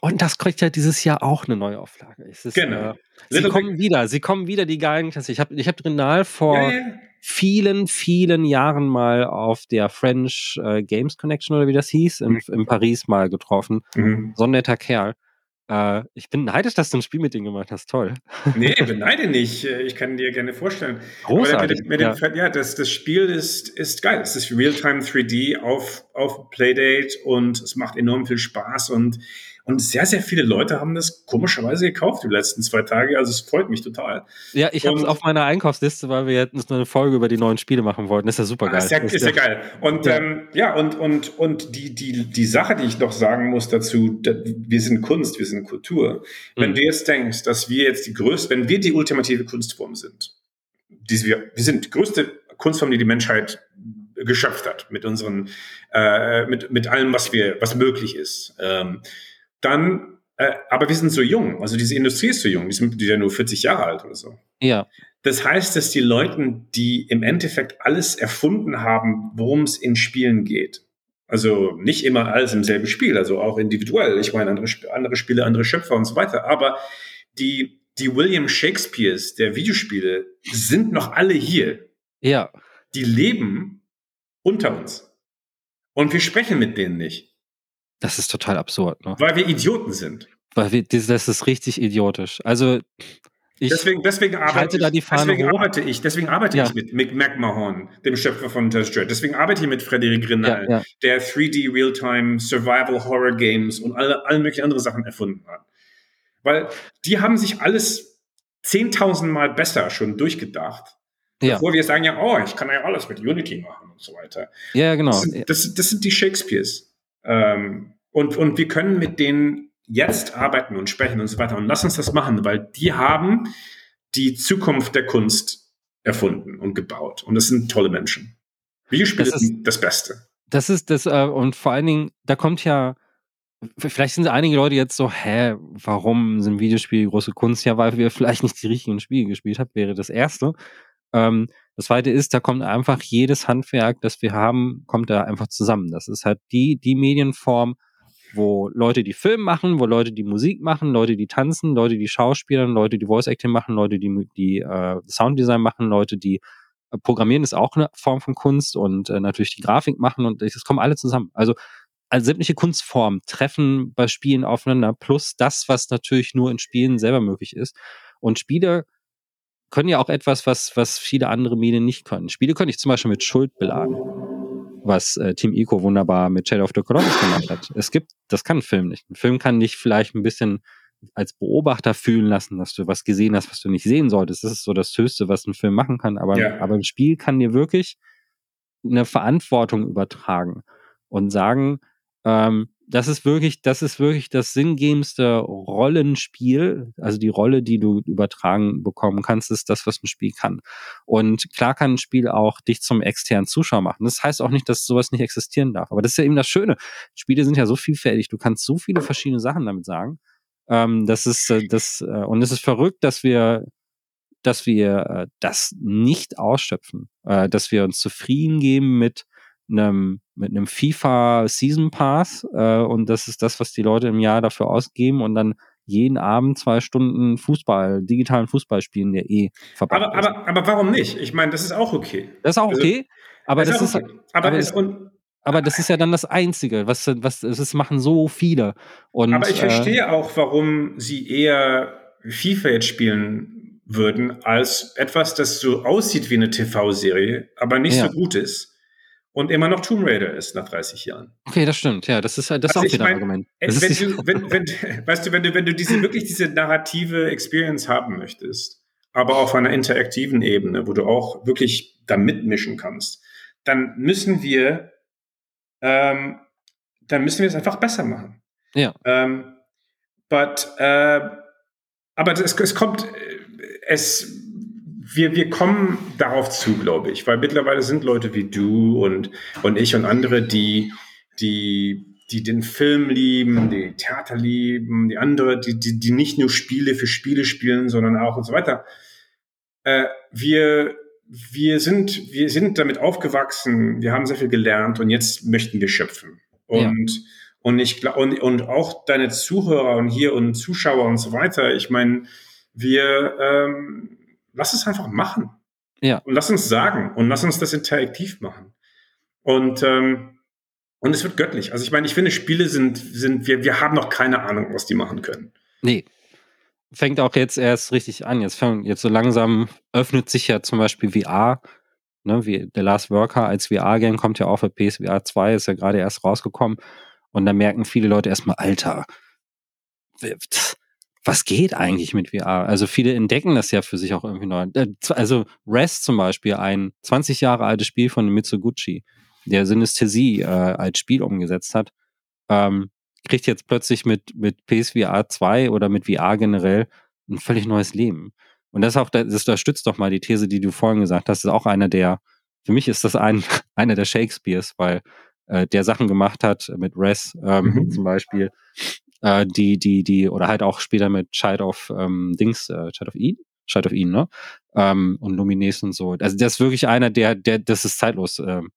und das kriegt ja dieses Jahr auch eine neue Auflage. Ist, Genau. äh, sie Little kommen wieder, sie kommen wieder, die Galgenklasse. Ich habe ich hab Renal vor ja, ja. Vielen, vielen Jahren mal auf der French äh, Games Connection oder wie das hieß, in, in Paris mal getroffen. Mhm. So ein netter Kerl. Äh, ich bin neidisch, dass du ein Spiel mit ihm gemacht hast. Toll. Nee, beneide nicht. Ich kann dir gerne vorstellen. Großartig. Mit, mit dem, ja, das, das Spiel ist, ist geil. Es ist Realtime 3D auf, auf Playdate und es macht enorm viel Spaß und, und sehr, sehr viele Leute haben das komischerweise gekauft die letzten zwei Tage. Also es freut mich total. Ja, ich habe es auf meiner Einkaufsliste, weil wir jetzt eine Folge über die neuen Spiele machen wollten. Das ist ja super geil. Ah, ist ja, ist ja geil. Und Ja. ähm, ja und, und, und die, die, die Sache, die ich noch sagen muss dazu, da, wir sind Kunst, wir sind Kultur. Wenn Mhm. du jetzt denkst, dass wir jetzt die größte, wenn wir die ultimative Kunstform sind, die wir, wir sind die größte Kunstform, die die Menschheit geschöpft hat, mit unseren, äh, mit, mit allem, was wir, was möglich ist, ähm, dann, äh, aber wir sind so jung, also diese Industrie ist so jung, die sind ja nur 40 Jahre alt oder so. ja, Das heißt, dass die Leute, die im Endeffekt alles erfunden haben, worum es in Spielen geht, also nicht immer alles im selben Spiel, also auch individuell, ich meine andere, andere Spiele, andere Schöpfer und so weiter, aber die, die William Shakespeares der Videospiele sind noch alle hier. ja. Die leben unter uns. Und wir sprechen mit denen nicht, Das ist total absurd, ne? weil wir Idioten sind. Weil wir, das, ist richtig idiotisch. Also, ich, Deswegen, deswegen arbeite, halte da die ich, Fahne deswegen arbeite ich, deswegen arbeite Ja. ich mit Mick McMahon, dem Schöpfer von Test Dread. Deswegen arbeite ich mit Frederic Renal, ja, ja. der 3D Realtime Survival Horror Games und alle, alle möglichen andere Sachen erfunden hat. Weil die haben sich alles 10.000 Mal besser schon durchgedacht. Bevor wir sagen, ja, oh, ich kann ja alles mit Unity machen und so weiter. ja, genau. Das sind, das, das sind die Shakespeares. Ähm, und, und wir können mit denen jetzt arbeiten und sprechen und so weiter. Und lass uns das machen, weil die haben die Zukunft der Kunst erfunden und gebaut. Und das sind tolle Menschen. Videospiele Das ist- sind das Beste. Das ist das, äh, und vor allen Dingen, da kommt ja, vielleicht sind einige Leute jetzt so, hä, warum sind Videospiele große Kunst? Ja, weil wir vielleicht nicht die richtigen Spiele gespielt haben, wäre das erste. Ähm, das zweite ist, da kommt einfach jedes Handwerk, das wir haben, kommt da einfach zusammen. Das ist halt die, die Medienform, wo Leute die Film machen, wo Leute die Musik machen, Leute die tanzen, Leute die Schauspielern, Leute die Voice Acting machen, Leute die, die äh, Sounddesign machen, Leute die äh, Programmieren ist auch eine Form von Kunst und äh, natürlich die Grafik machen und es kommen alle zusammen. Also, also sämtliche Kunstformen treffen bei Spielen aufeinander, plus das, was natürlich nur in Spielen selber möglich ist. Und Spiele können ja auch etwas, was, was viele andere Medien nicht können. Spiele können ich zum Beispiel mit Schuld beladen, was äh, Team Ico wunderbar mit Shadow of the Colossus gemacht hat. Es gibt, das kann ein Film nicht. Ein Film kann dich vielleicht ein bisschen als Beobachter fühlen lassen, dass du was gesehen hast, was du nicht sehen solltest. Das ist so das Höchste, was ein Film machen kann. Aber, Ja. aber ein Spiel kann dir wirklich eine Verantwortung übertragen. und sagen, ähm, das ist wirklich, das ist wirklich das sinngebendste Rollenspiel. Also die Rolle, die du übertragen bekommen kannst, ist das, was ein Spiel kann. Und klar kann ein Spiel auch dich zum externen Zuschauer machen. Das heißt auch nicht, dass sowas nicht existieren darf. Aber das ist ja eben das Schöne. Spiele sind ja so vielfältig. Du kannst so viele verschiedene Sachen damit sagen. Ähm, das ist, äh, das, äh, und es ist verrückt, dass wir dass wir äh, das nicht ausschöpfen, äh, dass wir uns zufrieden geben mit einem mit einem FIFA Season Pass äh, und das ist das, was die Leute im Jahr dafür ausgeben und dann jeden Abend zwei Stunden Fußball, digitalen Fußball spielen, der eh verpackt aber, ist. Aber, aber warum nicht? Ich meine, das ist auch okay. Das ist auch also, okay, aber das, ist, okay. aber, aber, ist, und, aber das ist ja dann das Einzige, was, was das machen so viele. Und, aber ich verstehe äh, auch, warum sie eher FIFA jetzt spielen würden, als etwas, das so aussieht wie eine TV-Serie, aber nicht ja. so gut ist und immer noch Tomb Raider ist nach 30 Jahren. Okay, das stimmt. Ja, das ist, das ist also auch wieder ein Argument. Wenn du, wenn, wenn, weißt du, wenn du, wenn du diese, wirklich diese narrative Experience haben möchtest, aber auf einer interaktiven Ebene, wo du auch wirklich da mitmischen kannst, dann müssen wir, ähm, dann müssen wir es einfach besser machen. Ja. Ähm, but, äh, aber es, es kommt, es, wir, wir kommen darauf zu, glaube ich, weil mittlerweile sind Leute wie du und, und ich und andere, die, die, die den Film lieben, die Theater lieben, die andere, die, die, die nicht nur Spiele für Spiele spielen, sondern auch und so weiter. Äh, wir, wir sind, wir sind damit aufgewachsen, wir haben sehr viel gelernt und jetzt möchten wir schöpfen. Und, ja. und ich glaube, und, und auch deine Zuhörer und hier und Zuschauer und so weiter, ich meine, wir, ähm, lass es einfach machen. Ja. Und lass uns sagen und lass uns das interaktiv machen. Und, ähm, und es wird göttlich. Also ich meine, ich finde, Spiele sind, sind wir, wir haben noch keine Ahnung, was die machen können. Nee. Fängt auch jetzt erst richtig an. Jetzt, fängt, jetzt so langsam öffnet sich ja zum Beispiel VR. Ne, wie The Last Worker als VR-Game kommt ja auch für PSVR 2, ist ja gerade erst rausgekommen. Und da merken viele Leute erstmal, Alter, was geht eigentlich mit VR? Also viele entdecken das ja für sich auch irgendwie neu. Äh, also Rest zum Beispiel, ein 20 Jahre altes Spiel von Mitsuguchi, der Synästhesie äh, als Spiel umgesetzt hat, ähm, kriegt jetzt plötzlich mit, mit PSVR 2 oder mit VR generell ein völlig neues Leben. Und das auch, das unterstützt doch mal die These, die du vorhin gesagt hast, das ist auch einer der, für mich ist das ein, einer der Shakespeares, weil äh, der Sachen gemacht hat mit Res ähm, mhm. zum Beispiel, äh, die, die, die, oder halt auch später mit Child of ähm, Dings, äh, Child of Eden, Child of Eden, ne? Ähm, und Lumines und so. Also das ist wirklich einer, der, der, das ist zeitlos. Ähm,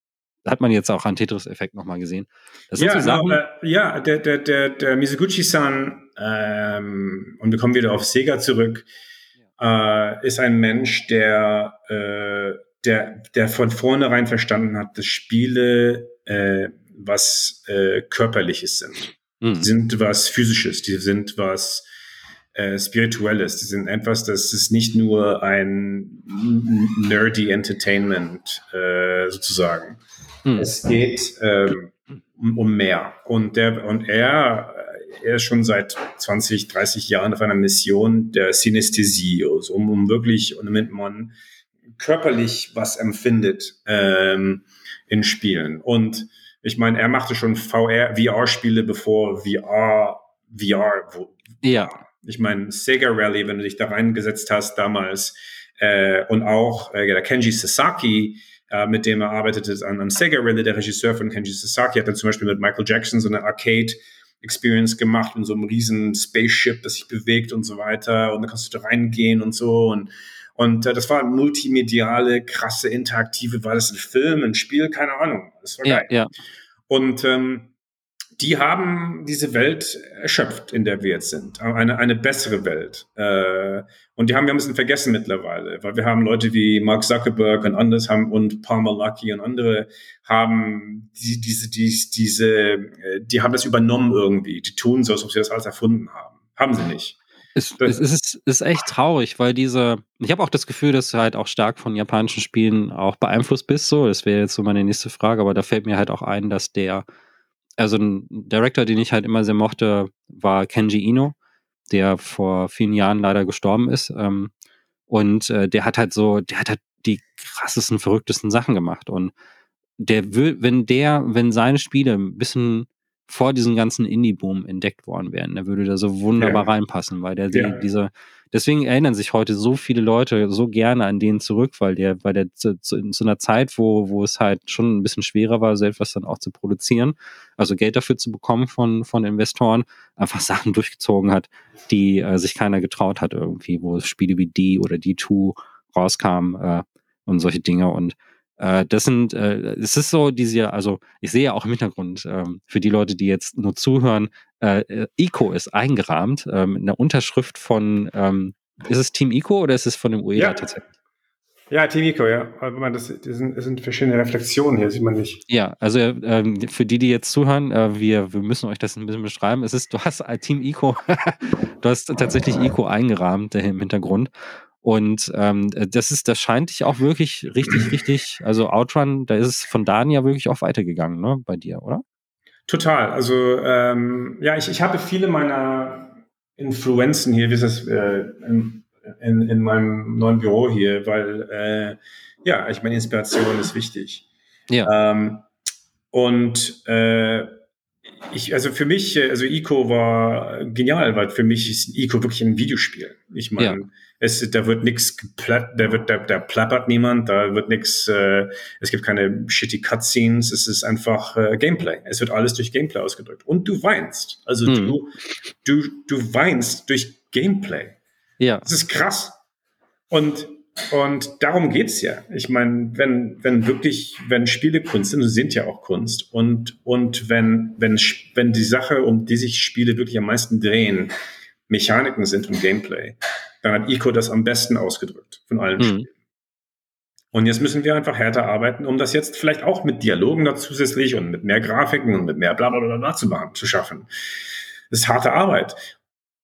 hat man jetzt auch an Tetris-Effekt nochmal gesehen. Ja, so Sachen, no, äh, ja, der, der, der, der Mizuguchi-san, ähm, und wir kommen wieder auf Sega zurück, ja. äh, ist ein Mensch, der, äh, der, der von vornherein verstanden hat, dass Spiele äh, was äh, Körperliches sind mhm. sind was Physisches, die sind was äh, Spirituelles, die sind etwas, das ist nicht nur ein nerdy Entertainment äh, sozusagen. Mhm. Es geht ähm, um, um mehr. Und, der, und er, er ist schon seit 20, 30 Jahren auf einer Mission der Synästhesie, also um, um wirklich, damit man körperlich was empfindet ähm, in Spielen. Und ich meine, er machte schon VR, VR-Spiele, bevor VR, VR, wo, ja. Ich meine, Sega Rally, wenn du dich da reingesetzt hast damals, äh, und auch äh, der Kenji Sasaki, äh, mit dem er arbeitete an, an Sega Rally, der Regisseur von Kenji Sasaki, hat dann zum Beispiel mit Michael Jackson so eine Arcade Experience gemacht in so einem riesen Spaceship, das sich bewegt und so weiter. Und da kannst du da reingehen und so. Und, und äh, das war multimediale, krasse, interaktive, war das ein Film, ein Spiel, keine Ahnung. Das war ja, geil. Ja. Und ähm, die haben diese Welt erschöpft, in der wir jetzt sind. Eine, eine bessere Welt. Äh, und die haben wir ein bisschen vergessen mittlerweile, weil wir haben Leute wie Mark Zuckerberg und anders haben und Palmer Lucky und andere haben die, diese, die, diese, äh, die haben das übernommen irgendwie. Die tun so, als ob sie das alles erfunden haben. Haben sie nicht. Es, es, ist, ist echt traurig, weil diese, ich habe auch das Gefühl, dass du halt auch stark von japanischen Spielen auch beeinflusst bist, so, das wäre jetzt so meine nächste Frage, aber da fällt mir halt auch ein, dass der, also ein Director, den ich halt immer sehr mochte, war Kenji Ino, der vor vielen Jahren leider gestorben ist, ähm, und äh, der hat halt so, der hat halt die krassesten, verrücktesten Sachen gemacht und der will, wenn der, wenn seine Spiele ein bisschen vor diesem ganzen Indie-Boom entdeckt worden wären, der würde da so wunderbar ja. reinpassen, weil der ja. diese, deswegen erinnern sich heute so viele Leute so gerne an den zurück, weil der, weil der zu, zu, so einer Zeit, wo, wo es halt schon ein bisschen schwerer war, so etwas dann auch zu produzieren, also Geld dafür zu bekommen von, von Investoren, einfach Sachen durchgezogen hat, die äh, sich keiner getraut hat irgendwie, wo Spiele wie D oder D2 rauskamen äh, und solche Dinge und äh, das sind, äh, es ist so diese, also ich sehe ja auch im Hintergrund, ähm, für die Leute, die jetzt nur zuhören, äh, äh ICO ist eingerahmt ähm, in der Unterschrift von, ähm, ist es Team ICO oder ist es von dem UEDA ja. tatsächlich? Ja, Team ICO, ja. Aber das, das, sind, das sind verschiedene Reflexionen hier, sieht man nicht. Ja, also ähm, für die, die jetzt zuhören, äh, wir, wir müssen euch das ein bisschen beschreiben. Es ist, du hast Team ICO, du hast tatsächlich ICO eingerahmt im Hintergrund. Und ähm, das ist, das scheint dich auch wirklich richtig, richtig, also Outrun, da ist es von Dan ja wirklich auch weitergegangen, ne, bei dir, oder? Total. Also ähm, ja, ich, ich habe viele meiner Influenzen hier, wie ist das, äh, in, in, in meinem neuen Büro hier, weil äh, ja, ich meine, Inspiration ist wichtig. Ja. Ähm, und äh, ich, also für mich, also Ico war genial, weil für mich ist Ico wirklich ein Videospiel. Ich meine, ja es, da wird nichts geplatt, da wird, da, da plappert niemand, da wird nichts, äh, es gibt keine shitty Cutscenes, es ist einfach äh, Gameplay. Es wird alles durch Gameplay ausgedrückt. Und du weinst. Also hm. du, du, du weinst durch Gameplay. Ja. Das ist krass. Und, und darum geht's ja. Ich meine, wenn, wenn wirklich, wenn Spiele Kunst sind, sind ja auch Kunst. Und, und wenn, wenn, wenn die Sache, um die sich Spiele wirklich am meisten drehen, Mechaniken sind und Gameplay, dann hat Ico das am besten ausgedrückt von allen mhm. Spielen. Und jetzt müssen wir einfach härter arbeiten, um das jetzt vielleicht auch mit Dialogen da zusätzlich und mit mehr Grafiken und mit mehr bla bla bla, bla zu machen, zu schaffen. Das ist harte Arbeit.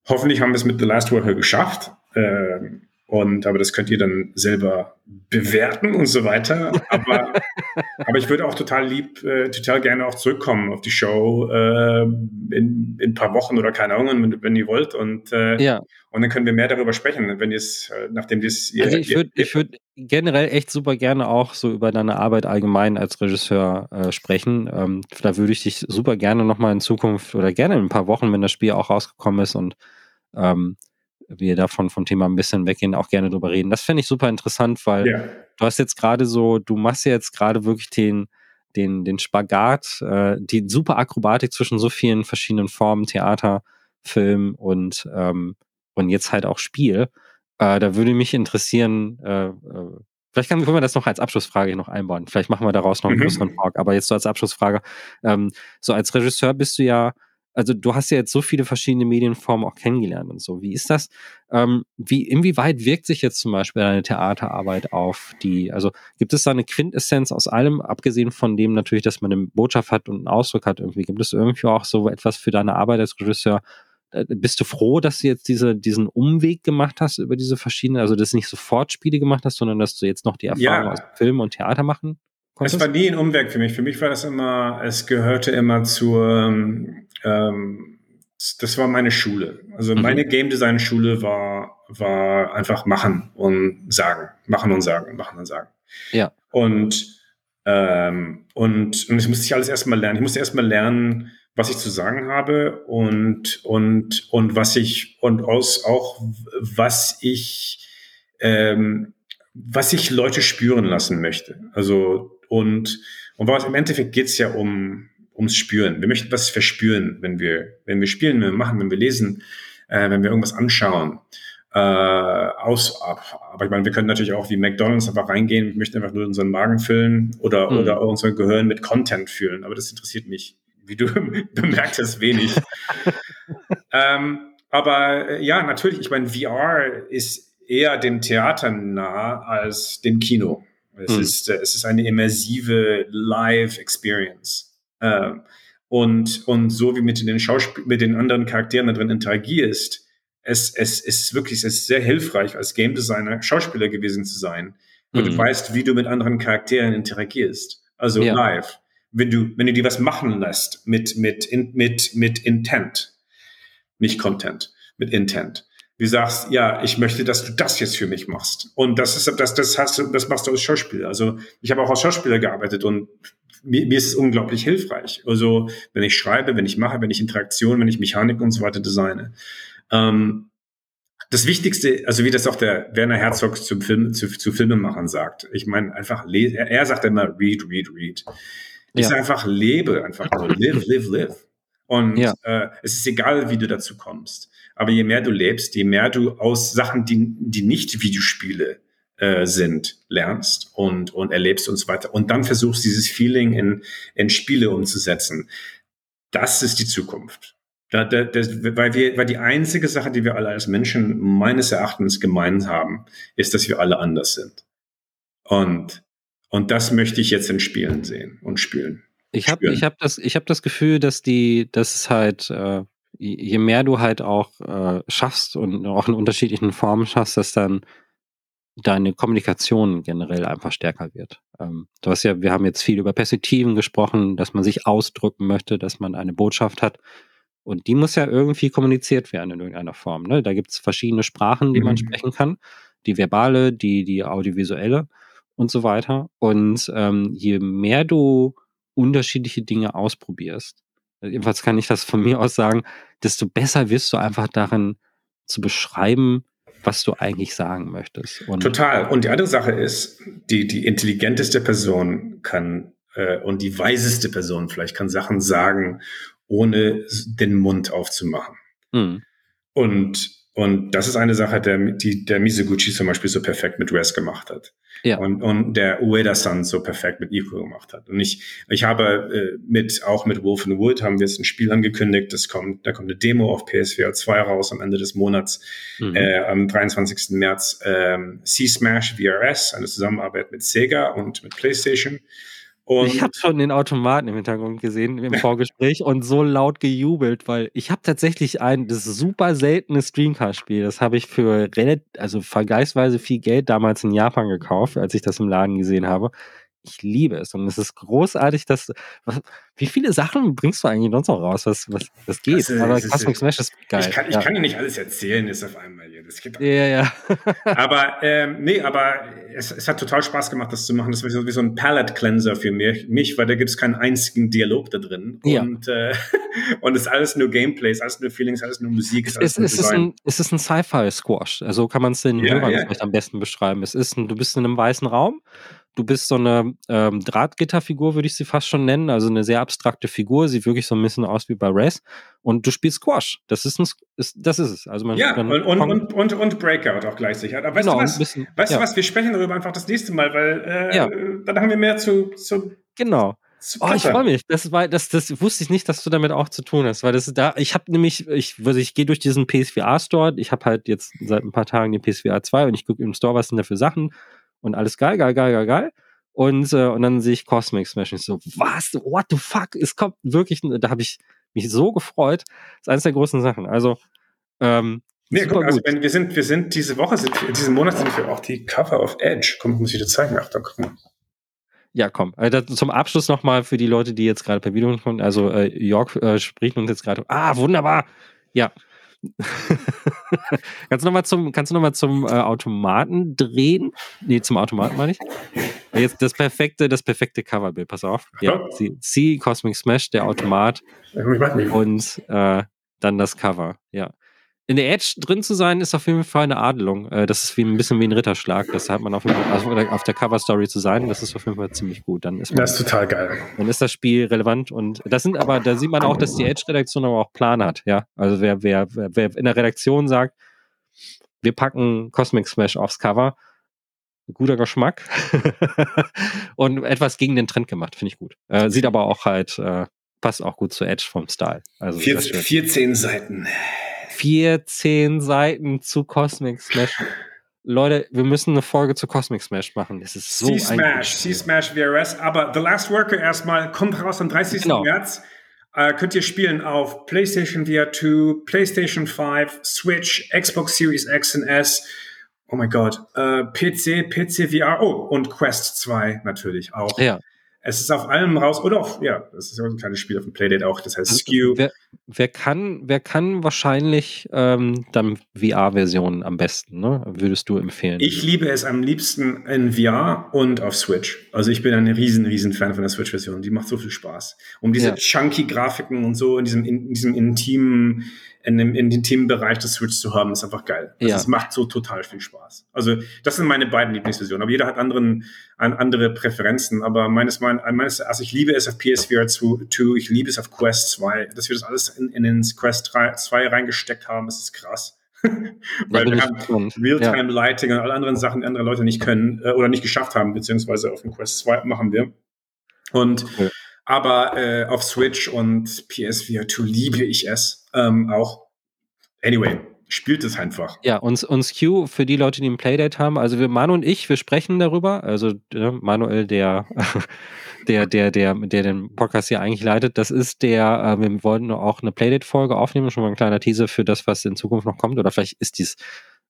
Hoffentlich haben wir es mit The Last Worker geschafft. Ähm, und aber das könnt ihr dann selber bewerten und so weiter. Aber, aber ich würde auch total lieb, äh, total gerne auch zurückkommen auf die Show äh, in, in ein paar Wochen oder keine Ahnung, wenn, wenn ihr wollt. Und, äh, ja. Und dann können wir mehr darüber sprechen, wenn ihr es, äh, nachdem das ihr, Also ich würde ich würd generell echt super gerne auch so über deine Arbeit allgemein als Regisseur äh, sprechen. Ähm, da würde ich dich super gerne nochmal in Zukunft oder gerne in ein paar Wochen, wenn das Spiel auch rausgekommen ist und ähm, wir davon vom Thema ein bisschen weggehen, auch gerne drüber reden. Das finde ich super interessant, weil ja. du hast jetzt gerade so, du machst jetzt gerade wirklich den, den, den Spagat, äh, die super Akrobatik zwischen so vielen verschiedenen Formen, Theater, Film und, ähm, und jetzt halt auch Spiel. Äh, da würde mich interessieren, äh, äh, vielleicht können wir das noch als Abschlussfrage noch einbauen. Vielleicht machen wir daraus noch einen mhm. größeren Talk, aber jetzt so als Abschlussfrage. Ähm, so als Regisseur bist du ja also du hast ja jetzt so viele verschiedene Medienformen auch kennengelernt und so. Wie ist das? Ähm, wie, inwieweit wirkt sich jetzt zum Beispiel deine Theaterarbeit auf die, also gibt es da eine Quintessenz aus allem, abgesehen von dem natürlich, dass man eine Botschaft hat und einen Ausdruck hat irgendwie? Gibt es irgendwie auch so etwas für deine Arbeit als Regisseur? Äh, bist du froh, dass du jetzt diese, diesen Umweg gemacht hast über diese verschiedenen, also dass du nicht sofort Spiele gemacht hast, sondern dass du jetzt noch die Erfahrung ja. aus Film und Theater machen es war nie ein Umweg für mich. Für mich war das immer, es gehörte immer zur, ähm, das war meine Schule. Also mhm. meine Game Design Schule war, war einfach machen und sagen, machen und sagen, machen und sagen. Ja. Und, ähm, und, und ich musste alles erstmal lernen. Ich musste erstmal lernen, was ich zu sagen habe und, und, und was ich, und aus, auch was ich, ähm, was ich Leute spüren lassen möchte. Also und, und was im Endeffekt geht es ja um, ums Spüren. Wir möchten was verspüren, wenn wir, wenn wir spielen, wenn wir machen, wenn wir lesen, äh, wenn wir irgendwas anschauen. Äh, aus, aber ich meine, wir können natürlich auch wie McDonalds einfach reingehen, wir möchten einfach nur unseren Magen füllen oder, mhm. oder unser Gehirn mit Content füllen. Aber das interessiert mich, wie du bemerkt hast, wenig. ähm, aber äh, ja, natürlich, ich meine, VR ist eher dem Theater nah als dem Kino. Es, hm. ist, äh, es ist eine immersive Live-Experience. Äh, und, und so wie mit den Schauspiel mit den anderen Charakteren da drin interagierst, es, es, ist wirklich es ist sehr hilfreich, als Game Designer Schauspieler gewesen zu sein, weil hm. du weißt, wie du mit anderen Charakteren interagierst. Also ja. live. Wenn du, wenn du dir was machen lässt mit, mit, mit, mit Intent, nicht Content, mit Intent wie sagst, ja, ich möchte, dass du das jetzt für mich machst. Und das ist, das, das hast du, das machst du als Schauspieler. Also ich habe auch als Schauspieler gearbeitet und mir, mir ist es unglaublich hilfreich. Also wenn ich schreibe, wenn ich mache, wenn ich Interaktion, wenn ich Mechanik und so weiter designe. Ähm, das Wichtigste, also wie das auch der Werner Herzog zum Film, zu, zu Filmemachern sagt. Ich meine, einfach, er sagt immer, read, read, read. Ich ja. sage einfach, lebe einfach nur, live, live, live. Und ja. äh, es ist egal, wie du dazu kommst. Aber je mehr du lebst, je mehr du aus Sachen, die, die nicht Videospiele äh, sind, lernst und, und erlebst und so weiter. Und dann versuchst, dieses Feeling in, in Spiele umzusetzen. Das ist die Zukunft. Da, da, das, weil, wir, weil die einzige Sache, die wir alle als Menschen meines Erachtens gemein haben, ist, dass wir alle anders sind. Und, und das möchte ich jetzt in Spielen sehen und spielen. Ich habe ich hab das, ich hab das Gefühl, dass die, dass es halt, äh, je mehr du halt auch äh, schaffst und auch in unterschiedlichen Formen schaffst, dass dann deine Kommunikation generell einfach stärker wird. Ähm, du hast ja, wir haben jetzt viel über Perspektiven gesprochen, dass man sich ausdrücken möchte, dass man eine Botschaft hat. Und die muss ja irgendwie kommuniziert werden in irgendeiner Form. Ne? Da gibt es verschiedene Sprachen, die mhm. man sprechen kann. Die verbale, die, die audiovisuelle und so weiter. Und ähm, je mehr du unterschiedliche Dinge ausprobierst, jedenfalls kann ich das von mir aus sagen, desto besser wirst du einfach darin zu beschreiben, was du eigentlich sagen möchtest. Und Total. Und die andere Sache ist, die, die intelligenteste Person kann äh, und die weiseste Person vielleicht kann Sachen sagen ohne den Mund aufzumachen. Mhm. Und, und das ist eine Sache, der, die der Mizuguchi zum Beispiel so perfekt mit Res gemacht hat. Ja. Und, und der Ueda-san so perfekt mit Ico gemacht hat. Und ich, ich habe äh, mit, auch mit Wolf and Wood haben wir jetzt ein Spiel angekündigt. Das kommt, da kommt eine Demo auf PSVR 2 raus am Ende des Monats, mhm. äh, am 23. März. Ähm, C-Smash VRS, eine Zusammenarbeit mit Sega und mit PlayStation. Und ich habe schon den Automaten im Hintergrund gesehen im Vorgespräch und so laut gejubelt, weil ich habe tatsächlich ein das super seltene Streamcast-Spiel. Das habe ich für also vergleichsweise viel Geld damals in Japan gekauft, als ich das im Laden gesehen habe ich liebe es. Und es ist großartig, dass. Wie viele Sachen bringst du eigentlich sonst noch raus? Was, was, was geht? Also, Aber Cosmic Smash ist geil. Ich kann, ich ja. kann dir nicht alles erzählen, ist auf einmal hier. Das geht ja, ja. aber ähm, nee, aber es, es hat total Spaß gemacht, das zu machen. Das ist wie so, ein Palette-Cleanser für mich, mich weil da gibt es keinen einzigen Dialog da drin. Ja. Und, äh, und es ist alles nur Gameplay, es ist alles nur Feelings, alles nur Musik. Es, ist, es, ist, ein, es ist ein Sci-Fi-Squash. Also kann man es den ja, Hörern vielleicht am besten beschreiben. Es ist ein, du bist in einem weißen Raum Du bist so eine ähm, Drahtgitterfigur, würde ich sie fast schon nennen. Also eine sehr abstrakte Figur. Sieht wirklich so ein bisschen aus wie bei Race. Und du spielst Squash. Das ist, ein, ist, das ist es. Also man, ja, und, und, und, und, Breakout auch gleichzeitig. Aber weißt, genau, du was, bisschen, weißt ja. du was? Wir sprechen darüber einfach das nächste Mal, weil äh, ja. dann haben wir mehr zu. zu genau. Oh, ich freue mich. Das war, das, das wusste ich nicht, dass du damit auch zu tun hast, weil das da. Ich habe nämlich, ich, also ich gehe durch diesen PSVR Store. Ich habe halt jetzt seit ein paar Tagen den PSVR 2 und ich gucke im Store, was sind da für Sachen und alles geil, geil, geil, geil, geil. Und, äh, und dann sehe ich Cosmic Smash und ich so, was? What the fuck? Es kommt wirklich, da habe ich mich so gefreut. Das ist eines der großen Sachen. Also, ähm, Nee, guck, also wenn wir sind, wir sind diese Woche, sind, diesen Monat sind wir auch die Cover of Edge. Komm, muss ich dir zeigen. Ach, da guck mal. Ja, komm. Also zum Abschluss nochmal für die Leute, die jetzt gerade per Video kommen. Also äh, York äh, spricht uns jetzt gerade. Ah, wunderbar. Ja, kannst du nochmal zum, kannst du noch mal zum äh, Automaten drehen? Nee, zum Automaten meine ich. Jetzt das perfekte, das perfekte Coverbild, pass auf. Ja, C, Cosmic Smash, der Automat. Und äh, dann das Cover, ja in der Edge drin zu sein, ist auf jeden Fall eine Adelung. Äh, das ist wie ein bisschen wie ein Ritterschlag. Das hat man auf, jeden Fall, also auf der Cover-Story zu sein, das ist auf jeden Fall ziemlich gut. Dann ist man, das ist total geil. Dann ist das Spiel relevant und das sind aber, da sieht man auch, dass die Edge-Redaktion aber auch Plan hat, ja. Also wer, wer, wer in der Redaktion sagt, wir packen Cosmic Smash aufs Cover, guter Geschmack und etwas gegen den Trend gemacht, finde ich gut. Äh, sieht aber auch halt, äh, passt auch gut zu Edge vom Style. Also 14, 14 Seiten. 14 Seiten zu Cosmic Smash. Leute, wir müssen eine Folge zu Cosmic Smash machen. Das ist so C-Smash, C-Smash VRS. Aber The Last Worker erstmal kommt raus am 30. Genau. März. Äh, könnt ihr spielen auf PlayStation VR 2, PlayStation 5, Switch, Xbox Series X und S. Oh mein Gott. Äh, PC, PC VR. Oh, und Quest 2 natürlich auch. Ja. Es ist auf allem raus, oder auch, ja, das ist ein kleines Spiel auf dem Playdate auch, das heißt Also, Skew. wer, wer kann, wer kann wahrscheinlich ähm, dann VR-Versionen am besten, ne? Würdest du empfehlen? Ich liebe es am liebsten in VR und auf Switch. Also ich bin ein riesen, riesen Fan von der Switch-Version. Die macht so viel Spaß. Um diese Ja. chunky Grafiken und so in diesem, in, diesem intimen, in dem, in dem Themenbereich des Switch zu haben, ist einfach geil. Also Ja. Es macht so total viel Spaß. Also das sind meine beiden Lieblingsversionen. Aber jeder hat anderen, an, andere Präferenzen. Aber meines, mein, meines, also ich liebe es auf PSVR 2, ich liebe es auf Quest 2. Dass wir das alles in, in den Quest 3, 2 reingesteckt haben, das ist krass. Weil wir haben gespannt. Ja. Realtime-Lighting und alle anderen Sachen, die andere Leute nicht können äh, oder nicht geschafft haben, beziehungsweise auf dem Quest 2 machen wir. Und Cool. aber äh, auf Switch und PSVR 2 liebe ich es ähm, auch. Anyway, spielt es einfach. Ja, uns, uns Q für die Leute, die ein Playdate haben, also wir, Manu und ich, wir sprechen darüber. Also äh, Manuel, der, der, der, der, der den Podcast hier eigentlich leitet, das ist der, äh, wir wollten auch eine Playdate-Folge aufnehmen, schon mal ein kleiner Teaser für das, was in Zukunft noch kommt. Oder vielleicht ist dies,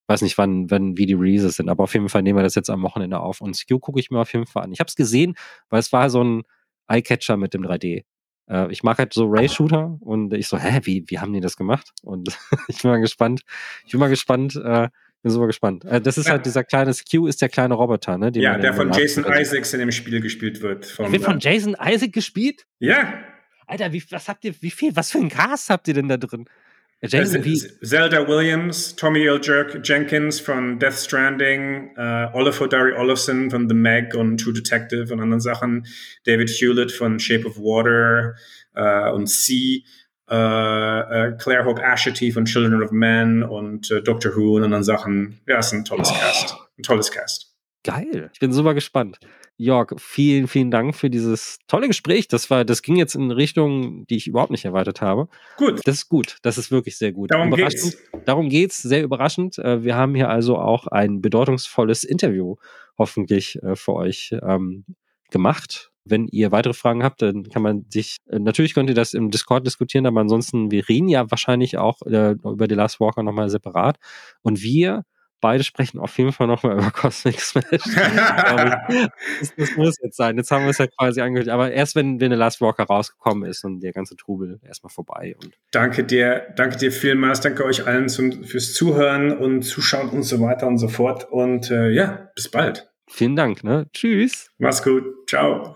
weiß nicht, wann, wann wie die Releases sind, aber auf jeden Fall nehmen wir das jetzt am Wochenende auf. Und Q gucke ich mir auf jeden Fall an. Ich habe es gesehen, weil es war so ein Eyecatcher mit dem 3D. Äh, ich mag halt so Ray-Shooter und ich so, hä, wie, wie haben die das gemacht? Und ich bin mal gespannt. Ich bin mal gespannt, äh, bin super gespannt. Äh, das ist Ja. halt dieser kleine Q ist der kleine Roboter, ne? Ja, der von Jason Us- Isaacs in dem Spiel gespielt wird. Vom, wird von Jason Isaac gespielt? ja, Alter, wie, was habt ihr, wie viel, was für ein Cast habt ihr denn da drin? Wie, Zelda Williams, Tommy L. Jerk Jenkins von Death Stranding, äh, Oliver Dari Olofsson von The Meg und True Detective und anderen Sachen, David Hewlett von Shape of Water äh, und Sea, äh, Claire Hope Asherty von Children of Men und Doctor Who und anderen Sachen. Ja, ist ein tolles Oh. Cast. Ein tolles Cast. Geil. Ich bin super gespannt. Jörg, vielen, vielen Dank für dieses tolle Gespräch. Das war, das ging jetzt in Richtung, die ich überhaupt nicht erwartet habe. Gut, Das ist gut. Das ist wirklich sehr gut. darum geht's. Darum geht's. Sehr überraschend. Äh, Wir haben hier also auch ein bedeutungsvolles Interview hoffentlich äh, für euch ähm, gemacht. Wenn ihr weitere Fragen habt, dann kann man sich, äh, natürlich könnt ihr das im Discord diskutieren, aber ansonsten, wir reden ja wahrscheinlich auch über The Last Walker nochmal separat. Und wir beide sprechen auf jeden Fall nochmal über Cosmic Smash. Das, das muss jetzt sein. Jetzt haben wir es ja quasi angehört. Aber erst wenn, wenn The Last Walker rausgekommen ist und der ganze Trubel erstmal vorbei. Danke dir, danke dir vielmals, danke euch allen zum, fürs Zuhören und Zuschauen und so weiter und so fort. Und äh, ja, bis bald. vielen Dank. Ne? Tschüss. Mach's gut. Ciao.